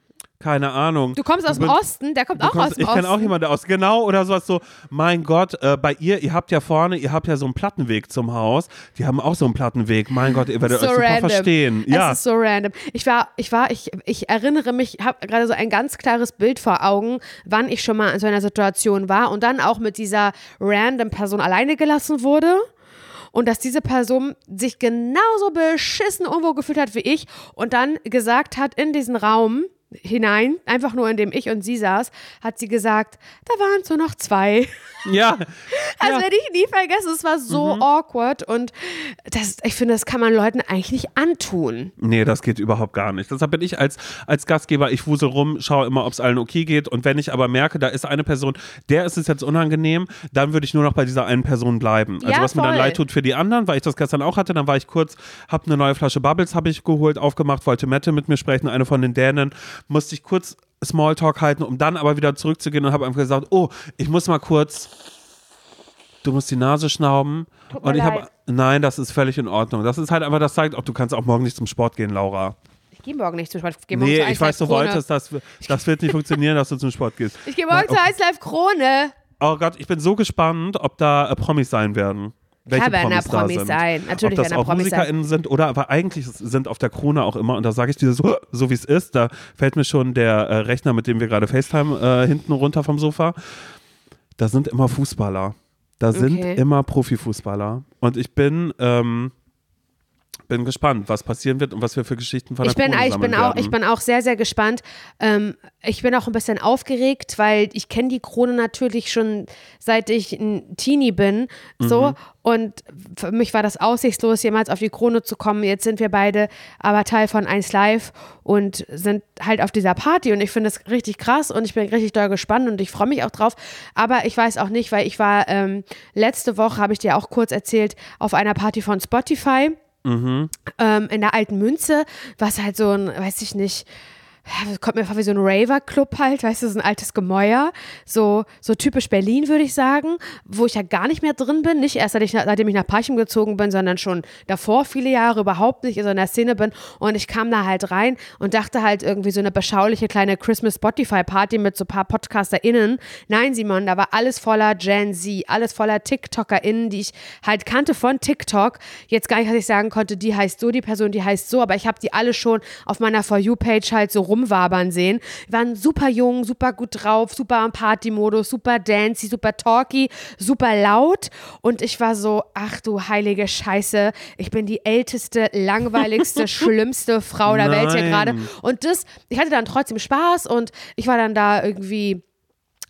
keine Ahnung. Du kommst aus dem bin- Osten, der kommt auch kommst, aus dem ich Osten. kenne auch jemanden aus, genau, oder sowas so, mein Gott, äh, bei ihr, ihr habt ja vorne, ihr habt ja so einen Plattenweg zum Haus, die haben auch so einen Plattenweg, mein Gott, ihr werdet so euch super random. verstehen. Es Ja, ist so random. Ich war, ich war, ich, ich erinnere mich, habe gerade so ein ganz klares Bild vor Augen, wann ich schon mal in so einer Situation war und dann auch mit dieser random Person alleine gelassen wurde. Und dass diese Person sich genauso beschissen irgendwo gefühlt hat wie ich und dann gesagt hat in diesen Raum hinein, einfach nur in dem ich und sie saß, hat sie gesagt, da waren es nur noch zwei. Ja. Also ja. Mhm. werde ich nie vergessen, es war so awkward und das, ich finde, das kann man Leuten eigentlich nicht antun. Nee, das geht überhaupt gar nicht. Deshalb bin ich als, als Gastgeber, ich wusel rum, schaue immer, ob es allen okay geht. Und wenn ich aber merke, da ist eine Person, der ist es jetzt unangenehm, dann würde ich nur noch bei dieser einen Person bleiben. Also Ja, was mir dann voll. leid tut für die anderen, weil ich das gestern auch hatte, dann war ich kurz, habe eine neue Flasche Bubbles, habe ich geholt, aufgemacht, wollte Mette mit mir sprechen, eine von den Dänen, musste ich kurz Smalltalk halten, um dann aber wieder zurückzugehen und habe einfach gesagt, oh, ich muss mal kurz, du musst die Nase schnauben. Tut und ich habe, nein, das ist völlig in Ordnung. Das ist halt einfach, das zeigt, ob du kannst auch morgen nicht zum Sport gehen, Laura. Ich gehe morgen nicht zum Sport. Ich gehe morgen Nee, ich 1 weiß, du Krone. wolltest, das, das wird nicht funktionieren, dass du zum Sport gehst. Ich gehe morgen Na, zur 1 Live Krone. Oh Gott, ich bin so gespannt, ob da äh, Promis sein werden. Welche da Promis, da Promis sind. sein. Natürlich ob das auch Promis sein. MusikerInnen sind oder aber eigentlich sind auf der Krone auch immer, und da sage ich dir so, [laughs] so wie es ist, da fällt mir schon der äh, Rechner, mit dem wir gerade FaceTime äh, hinten runter vom Sofa. Da sind immer Fußballer. Da sind Okay. immer Profifußballer. Und ich bin, ähm, bin gespannt, was passieren wird und was wir für Geschichten von Ich der bin, Krone ich, bin sammeln auch, werden. ich bin auch sehr, sehr gespannt. Ähm, ich bin auch ein bisschen aufgeregt, weil ich kenne die Krone natürlich schon seit ich ein Teenie bin. So. Mhm. Und für mich war das aussichtslos, jemals auf die Krone zu kommen. Jetzt sind wir beide aber Teil von 1 Live und sind halt auf dieser Party. Und ich finde es richtig krass und ich bin richtig doll gespannt und ich freue mich auch drauf. Aber ich weiß auch nicht, weil ich war ähm, letzte Woche, habe ich dir auch kurz erzählt, auf einer Party von Spotify ähm, in der alten Münze, was halt so ein, weiß ich nicht, ja, kommt mir vor wie so ein Raver-Club halt, weißt du, so ein altes Gemäuer, so, so typisch Berlin, würde ich sagen, wo ich ja gar nicht mehr drin bin, nicht erst seit ich, seitdem ich nach Parchim gezogen bin, sondern schon davor viele Jahre überhaupt nicht so in der Szene bin und ich kam da halt rein und dachte halt irgendwie so eine beschauliche kleine Christmas Spotify-Party mit so ein paar PodcasterInnen. Nein, Simon, da war alles voller Gen Z, alles voller TikTokerInnen, die ich halt kannte von TikTok. Jetzt gar nicht, dass ich sagen konnte, die heißt so, die Person, die heißt so, aber ich habe die alle schon auf meiner For You-Page halt so rumwabern sehen. Wir waren super jung, super gut drauf, super im Party-Modus, super dancy, super talky, super laut und ich war so, ach du heilige Scheiße, ich bin die älteste, langweiligste, [laughs] schlimmste Frau der Welt hier Nein. gerade. Und das, ich hatte dann trotzdem Spaß und ich war dann da irgendwie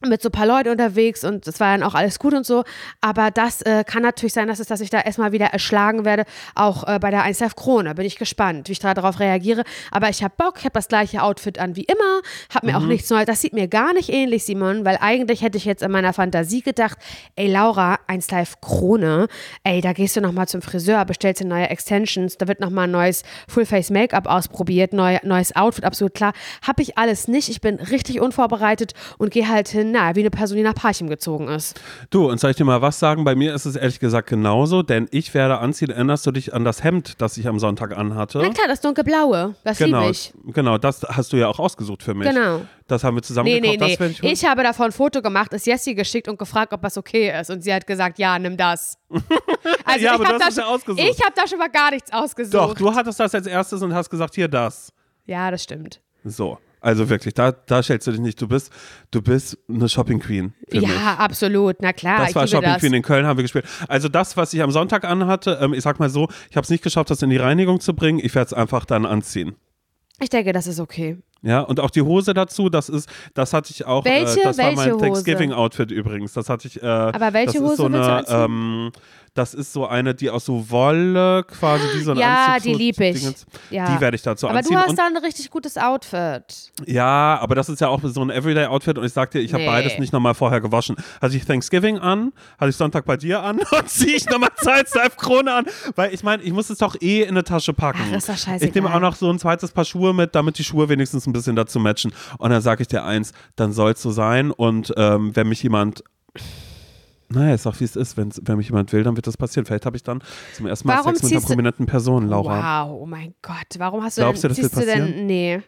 mit so ein paar Leuten unterwegs und es war dann auch alles gut und so. Aber das äh, kann natürlich sein, dass, es, dass ich da erstmal wieder erschlagen werde, auch äh, bei der 1 Live Krone. Bin ich gespannt, wie ich da darauf reagiere. Aber ich habe Bock, ich habe das gleiche Outfit an wie immer, habe mir auch nichts Neues. Das sieht mir gar nicht ähnlich, Simon, weil eigentlich hätte ich jetzt in meiner Fantasie gedacht, ey Laura, 1 Live Krone, ey, da gehst du nochmal zum Friseur, bestellst dir neue Extensions, da wird nochmal ein neues Full-Face Make-up ausprobiert, neu, neues Outfit, absolut klar. Habe ich alles nicht. Ich bin richtig unvorbereitet und gehe halt hin, na, wie eine Person, die nach Parchim gezogen ist. Du, und soll ich dir mal was sagen? Bei mir ist es ehrlich gesagt genauso, denn ich werde anziehen, erinnerst du dich an das Hemd, das ich am Sonntag anhatte? Na klar, das dunkelblaue, das Genau, liebe ich. genau, das hast du ja auch ausgesucht für mich. Genau. Das haben wir zusammen Nee, nee, gekauft. nee. Werd ich, Ich habe davon ein Foto gemacht, es Jessie geschickt und gefragt, ob das okay ist. Und sie hat gesagt, ja, nimm das. [laughs] Also Ja, ich hab du da ja schon- ausgesucht. Ich habe da schon mal gar nichts ausgesucht. Doch, du hattest das als erstes und hast gesagt, hier das. Ja, das stimmt. So. Also wirklich, da, da stellst du dich nicht. Du bist, du bist eine Shopping Queen. Ja, mich. absolut. Na klar. Das war Shopping das. Queen in Köln, haben wir gespielt. Also das, was ich am Sonntag anhatte, ähm, ich sag mal so, ich habe es nicht geschafft, das in die Reinigung zu bringen. Ich werde es einfach dann anziehen. Ich denke, das ist okay. Ja, und auch die Hose dazu, das ist, das hatte ich auch, welche, äh, das welche war mein Thanksgiving-Outfit übrigens. Das hatte ich, äh, Aber welche Hose so eine, ähm, das ist so eine, die aus so Wolle quasi wie so ein Ja, Anzug, die liebe ich. Ja. Die werde ich dazu aber anziehen. Aber du hast da ein richtig gutes Outfit. Ja, aber das ist ja auch so ein Everyday-Outfit und ich sag dir, ich habe nee. beides nicht nochmal vorher gewaschen. Hatte ich Thanksgiving an, hatte ich Sonntag bei dir an [laughs] und ziehe ich nochmal [laughs] Zeit-Krone an, weil ich meine, ich muss es doch eh in eine Tasche packen. Ach, ist doch scheißegal. Ich nehme auch noch so ein zweites Paar Schuhe mit, damit die Schuhe wenigstens ein bisschen dazu matchen. Und dann sage ich dir eins, dann soll es so sein und ähm, wenn mich jemand naja, ist auch wie es ist. Wenn, wenn mich jemand will, dann wird das passieren. Vielleicht habe ich dann zum ersten Mal Warum Sex mit einer prominenten Person, Laura. Wow, oh mein Gott. Warum hast du Glaubst denn, du, das wird passieren? Denn, nee.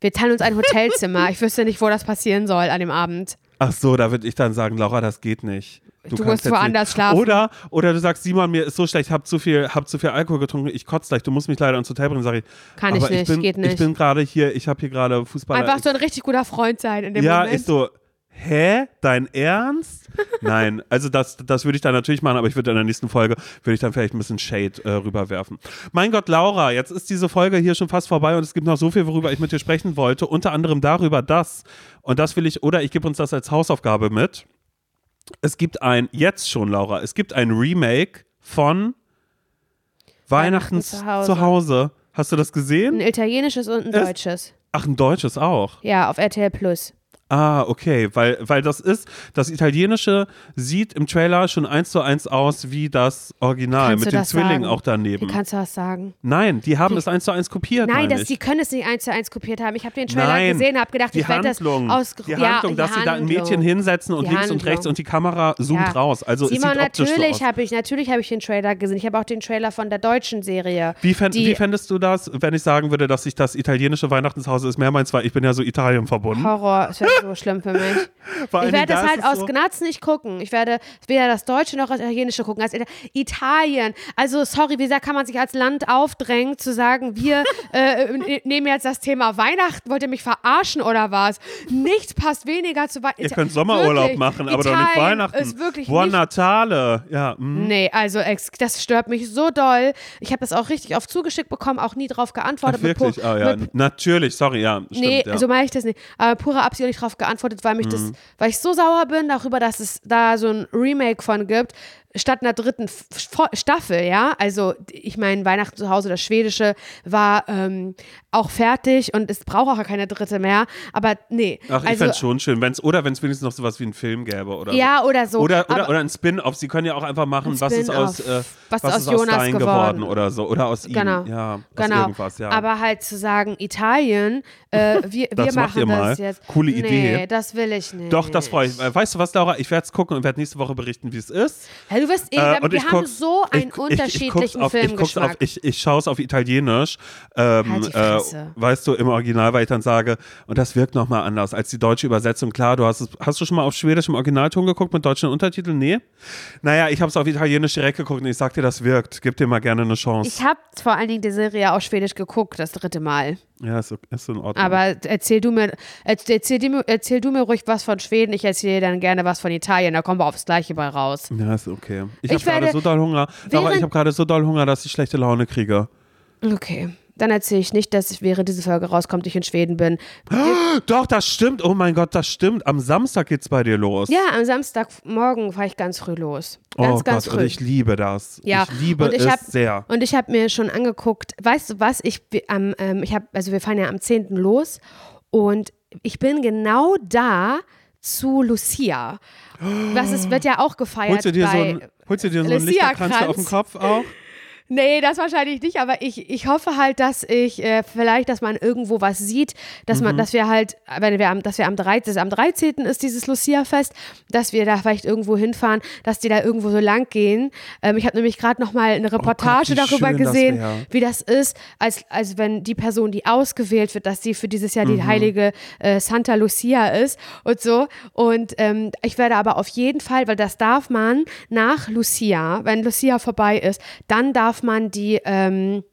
Wir teilen uns ein Hotelzimmer. [laughs] ich wüsste nicht, wo das passieren soll an dem Abend. Ach so, da würde ich dann sagen, Laura, das geht nicht. Du, du musst woanders nicht. schlafen. Oder, oder du sagst, Simon, mir ist so schlecht, ich habe zu viel, hab zu viel Alkohol getrunken, ich kotze gleich, du musst mich leider ins Hotel bringen, sage ich. Kann ich nicht, ich bin, geht nicht. Ich bin gerade hier, ich habe hier gerade Fußball. Einfach so ein richtig guter Freund sein in dem ja, Moment. Ja, ist so, hä, dein Ernst? Nein, also das, das würde ich dann natürlich machen, aber ich würde in der nächsten Folge, würde ich dann vielleicht ein bisschen Shade äh, rüberwerfen. Mein Gott, Laura, jetzt ist diese Folge hier schon fast vorbei und es gibt noch so viel, worüber ich mit dir sprechen wollte, unter anderem darüber, dass, und das will ich, oder ich gebe uns das als Hausaufgabe mit, es gibt ein, jetzt schon, Laura, es gibt ein Remake von Weihnachten, Weihnachten zu, Hause. zu Hause. Hast du das gesehen? Ein italienisches und ein deutsches. Ach, ein deutsches auch? Ja, auf RTL Plus. Ah, okay, weil, weil das ist, das Italienische sieht im Trailer schon eins zu eins aus wie das Original, kannst mit den Zwillingen auch daneben. Wie kannst du das sagen? Nein, die haben die, es eins zu eins kopiert. Nein, das, die können es nicht eins zu eins kopiert haben. Ich habe den Trailer Nein, gesehen, habe gedacht, ich werde das aus Die Handlung, ja, dass die sie da ein Mädchen hinsetzen und links Handlung. und rechts und die Kamera zoomt ja. raus. Also Simon, es sieht optisch natürlich so habe ich, natürlich habe ich den Trailer gesehen. Ich habe auch den Trailer von der deutschen Serie. Wie, fänd, wie fändest du das, wenn ich sagen würde, dass ich das italienische Weihnachtshaus ist mehr meins, weil ich bin ja so Italien verbunden? Horror, es wäre so schlimm für mich. [laughs] ich werde das halt aus so Gnatz nicht gucken. Ich werde weder das Deutsche noch das Italienische gucken. Also Italien. Also, sorry, wie sehr kann man sich als Land aufdrängen, zu sagen, wir [laughs] äh, nehmen jetzt das Thema Weihnachten. Wollt ihr mich verarschen oder was? Nichts passt weniger zu Weihnachten. Ihr könnt Sommerurlaub wirklich, machen, aber Italien doch nicht Weihnachten. Ist wirklich Buon Natale. Ja, mm. Nee, also das stört mich so doll. Ich habe das auch richtig oft zugeschickt bekommen, auch nie drauf geantwortet. Ach, wirklich? Ah, ja. Natürlich, sorry, ja. Stimmt, nee, ja. so meine ich das nicht. Aber pure Absicht drauf geantwortet, weil mich mhm. das, weil ich so sauer bin darüber, dass es da so ein Remake von gibt, statt einer dritten Staffel, ja. Also ich meine, Weihnachten zu Hause, das Schwedische, war ähm, auch fertig und es braucht auch keine dritte mehr. Aber nee. Ach, ich also, fände es schon schön, wenn's, oder wenn es wenigstens noch sowas wie einen Film gäbe oder Ja, so. oder so. Oder, oder, oder ein Spin-off. Sie können ja auch einfach machen, was ist aus, äh, was, was ist aus Jonas Stein geworden. geworden oder so. Oder aus genau. ihm. Ja, genau. irgendwas, ja. Aber halt zu sagen, Italien, äh, wir, [laughs] wir machen das jetzt. Coole Idee. Nee, das will ich nicht. Doch, das freue ich. Weißt du was, Laura? Ich werde es gucken und werde nächste Woche berichten, wie es ist. Ja, du wirst eh, äh, wir haben so einen ich, unterschiedlichen ich, ich Filmgeschmack. Ich, ich, ich schaue es auf Italienisch. Ähm, äh, weißt du, im Original, weil ich dann sage, und das wirkt nochmal anders als die deutsche Übersetzung. Klar, du hast es, hast du schon mal auf Schwedisch im Originalton geguckt mit deutschen Untertiteln? Nee. Naja, ich habe es auf Italienisch direkt geguckt und ich sag dir, das wirkt. Gib dir mal gerne eine Chance. Ich habe vor allen Dingen die Serie auf Schwedisch geguckt, das dritte Mal. Ja, ist, ist in Ordnung. Aber erzähl du, mir, erzähl, erzähl, erzähl du mir ruhig was von Schweden, ich erzähle dir dann gerne was von Italien, da kommen wir aufs Gleiche bei raus. Ja, ist okay. Ich, ich habe gerade so doll Hunger. Aber ich habe gerade so doll Hunger, dass ich schlechte Laune kriege. Okay. Dann erzähle ich nicht, dass während diese Folge rauskommt, ich in Schweden bin. [gasps] Doch, das stimmt. Oh mein Gott, das stimmt. Am Samstag geht's bei dir los. Ja, am Samstagmorgen fahre ich ganz früh los. Ganz, oh ganz Gott, früh. und ich liebe das. Ja. Ich liebe ich es hab, sehr. Und ich habe mir schon angeguckt, weißt du was, ich ähm, ich habe, also wir fahren ja am 10. los und ich bin genau da zu Lucia. Das ist, wird ja auch gefeiert. Holst du dir bei so ein, holst du dir so einen Lichterkranz auf dem Kopf auch? Nee, das wahrscheinlich nicht, aber ich, ich hoffe halt, dass ich äh, vielleicht, dass man irgendwo was sieht, dass man, mhm. dass wir halt, wenn wir am, dass wir am 13. am 13. ist dieses Lucia-Fest, dass wir da vielleicht irgendwo hinfahren, dass die da irgendwo so lang gehen. Ähm, ich habe nämlich gerade noch mal eine Reportage oh Gott, darüber gesehen, das wie das ist, als, als wenn die Person, die ausgewählt wird, dass sie für dieses Jahr mhm. die heilige äh, Santa Lucia ist und so. Und ähm, ich werde aber auf jeden Fall, weil das darf man nach Lucia, wenn Lucia vorbei ist, dann darf darf man die ähm,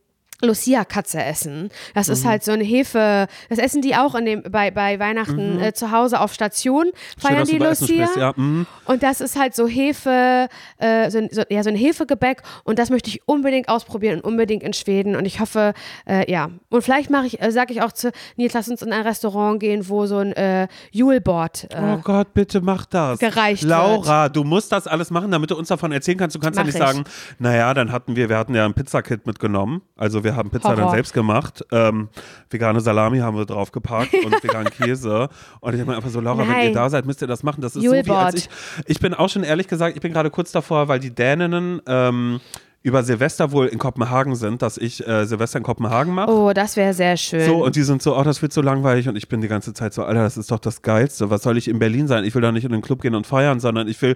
Lucia-Katze essen. Das mhm. ist halt so eine Hefe, das essen die auch in dem, bei, bei Weihnachten mhm. äh, zu Hause auf Station, feiern Schön, die Lucia. Ja. Mhm. Und das ist halt so Hefe, äh, so, so, ja, so ein Hefegebäck und das möchte ich unbedingt ausprobieren und unbedingt in Schweden und ich hoffe, äh, ja. Und vielleicht mache ich, äh, sage ich auch zu Nils, lass uns in ein Restaurant gehen, wo so ein äh, Juleboard äh, Oh Gott, bitte mach das. Gereicht Laura, wird. du musst das alles machen, damit du uns davon erzählen kannst. Du kannst mach ja nicht ich. sagen, naja, dann hatten wir, wir hatten ja ein Pizzakit mitgenommen, also wir wir haben Pizza Horror. dann selbst gemacht. Ähm, vegane Salami haben wir draufgepackt und [laughs] veganen Käse. Und ich habe mir einfach so, Laura, Nein. wenn ihr da seid, müsst ihr das machen. Das ist Julebord. so wie als ich. Ich bin auch schon ehrlich gesagt, ich bin gerade kurz davor, weil die Däninnen ähm, über Silvester wohl in Kopenhagen sind, dass ich äh, Silvester in Kopenhagen mache. Oh, das wäre sehr schön. So, und die sind so, oh, das wird so langweilig und ich bin die ganze Zeit so, Alter, das ist doch das Geilste. Was soll ich in Berlin sein? Ich will da nicht in den Club gehen und feiern, sondern ich will,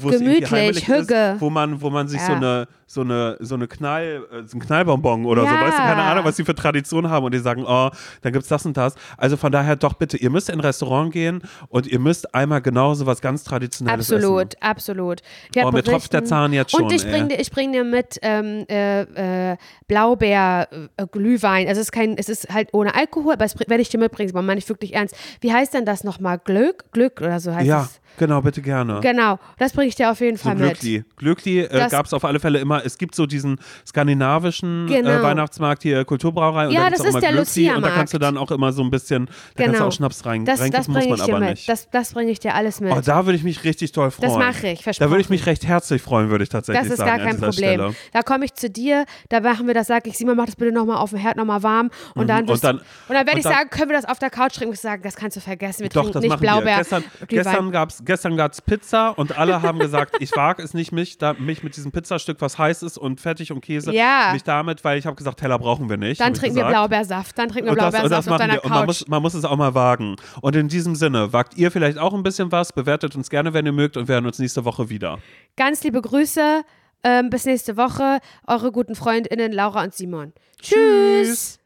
wo Gemütlich, Hügge. Ist, wo man, wo man sich ja. so eine, so eine, so eine Knall, äh, so ein Knallbonbon oder ja. so, weißt du, keine Ahnung, was die für Traditionen haben und die sagen, oh, dann gibt's das und das. Also von daher doch bitte, ihr müsst in ein Restaurant gehen und ihr müsst einmal genauso was ganz Traditionelles absolut, essen. Absolut, absolut. Oh, mir tropft der Zahn jetzt schon. Und ich bring, dir, ich bring dir mit ähm, äh, äh, Blaubeer-Glühwein. Äh, also es ist kein, es ist halt ohne Alkohol, aber das werde ich dir mitbringen, aber meine ich wirklich ernst. Wie heißt denn das nochmal? Glück? Glück oder so heißt ja. es? Genau, bitte gerne. Genau, das bringe ich dir auf jeden Fall so Glückli. mit. Glückli äh, gab es auf alle Fälle immer. Es gibt so diesen skandinavischen äh, genau. äh, Weihnachtsmarkt hier, Kulturbrauerei. Und ja, da das ist der Lucia-Markt. Und da kannst du dann auch immer so ein bisschen, da genau. kannst du auch Schnaps rein, das, das muss man aber mit. nicht. Das, das bringe ich dir alles mit. Oh, da würde ich mich richtig toll freuen. Das mache ich, versprochen. Da würde ich mich recht herzlich freuen, würde ich tatsächlich sagen. Das ist gar kein Problem. Stelle. Da komme ich zu dir, da machen wir das, sage ich, Simon, mach das bitte nochmal auf dem Herd nochmal warm. Und mhm. dann, und dann, dann werde ich sagen, können wir das auf der Couch trinken? Ich sage, das kannst du vergessen. Wir Doch, trinken nicht Blaubeer. Gestern gab es gestern gab's Pizza und alle haben gesagt, ich wage es nicht, mich, da, mich mit diesem Pizzastück, was heiß ist und fertig und Käse, ja. mich damit, weil ich habe gesagt, Teller brauchen wir nicht. Dann trinken wir Blaubeersaft. Dann trinken wir Blaubeersaft das, auf deiner wir. Couch. Man muss, man muss es auch mal wagen. Und in diesem Sinne, wagt ihr vielleicht auch ein bisschen was, bewertet uns gerne, wenn ihr mögt und wir hören uns nächste Woche wieder. Ganz liebe Grüße. Ähm, bis nächste Woche. Eure guten FreundInnen Laura und Simon. Tschüss. Tschüss.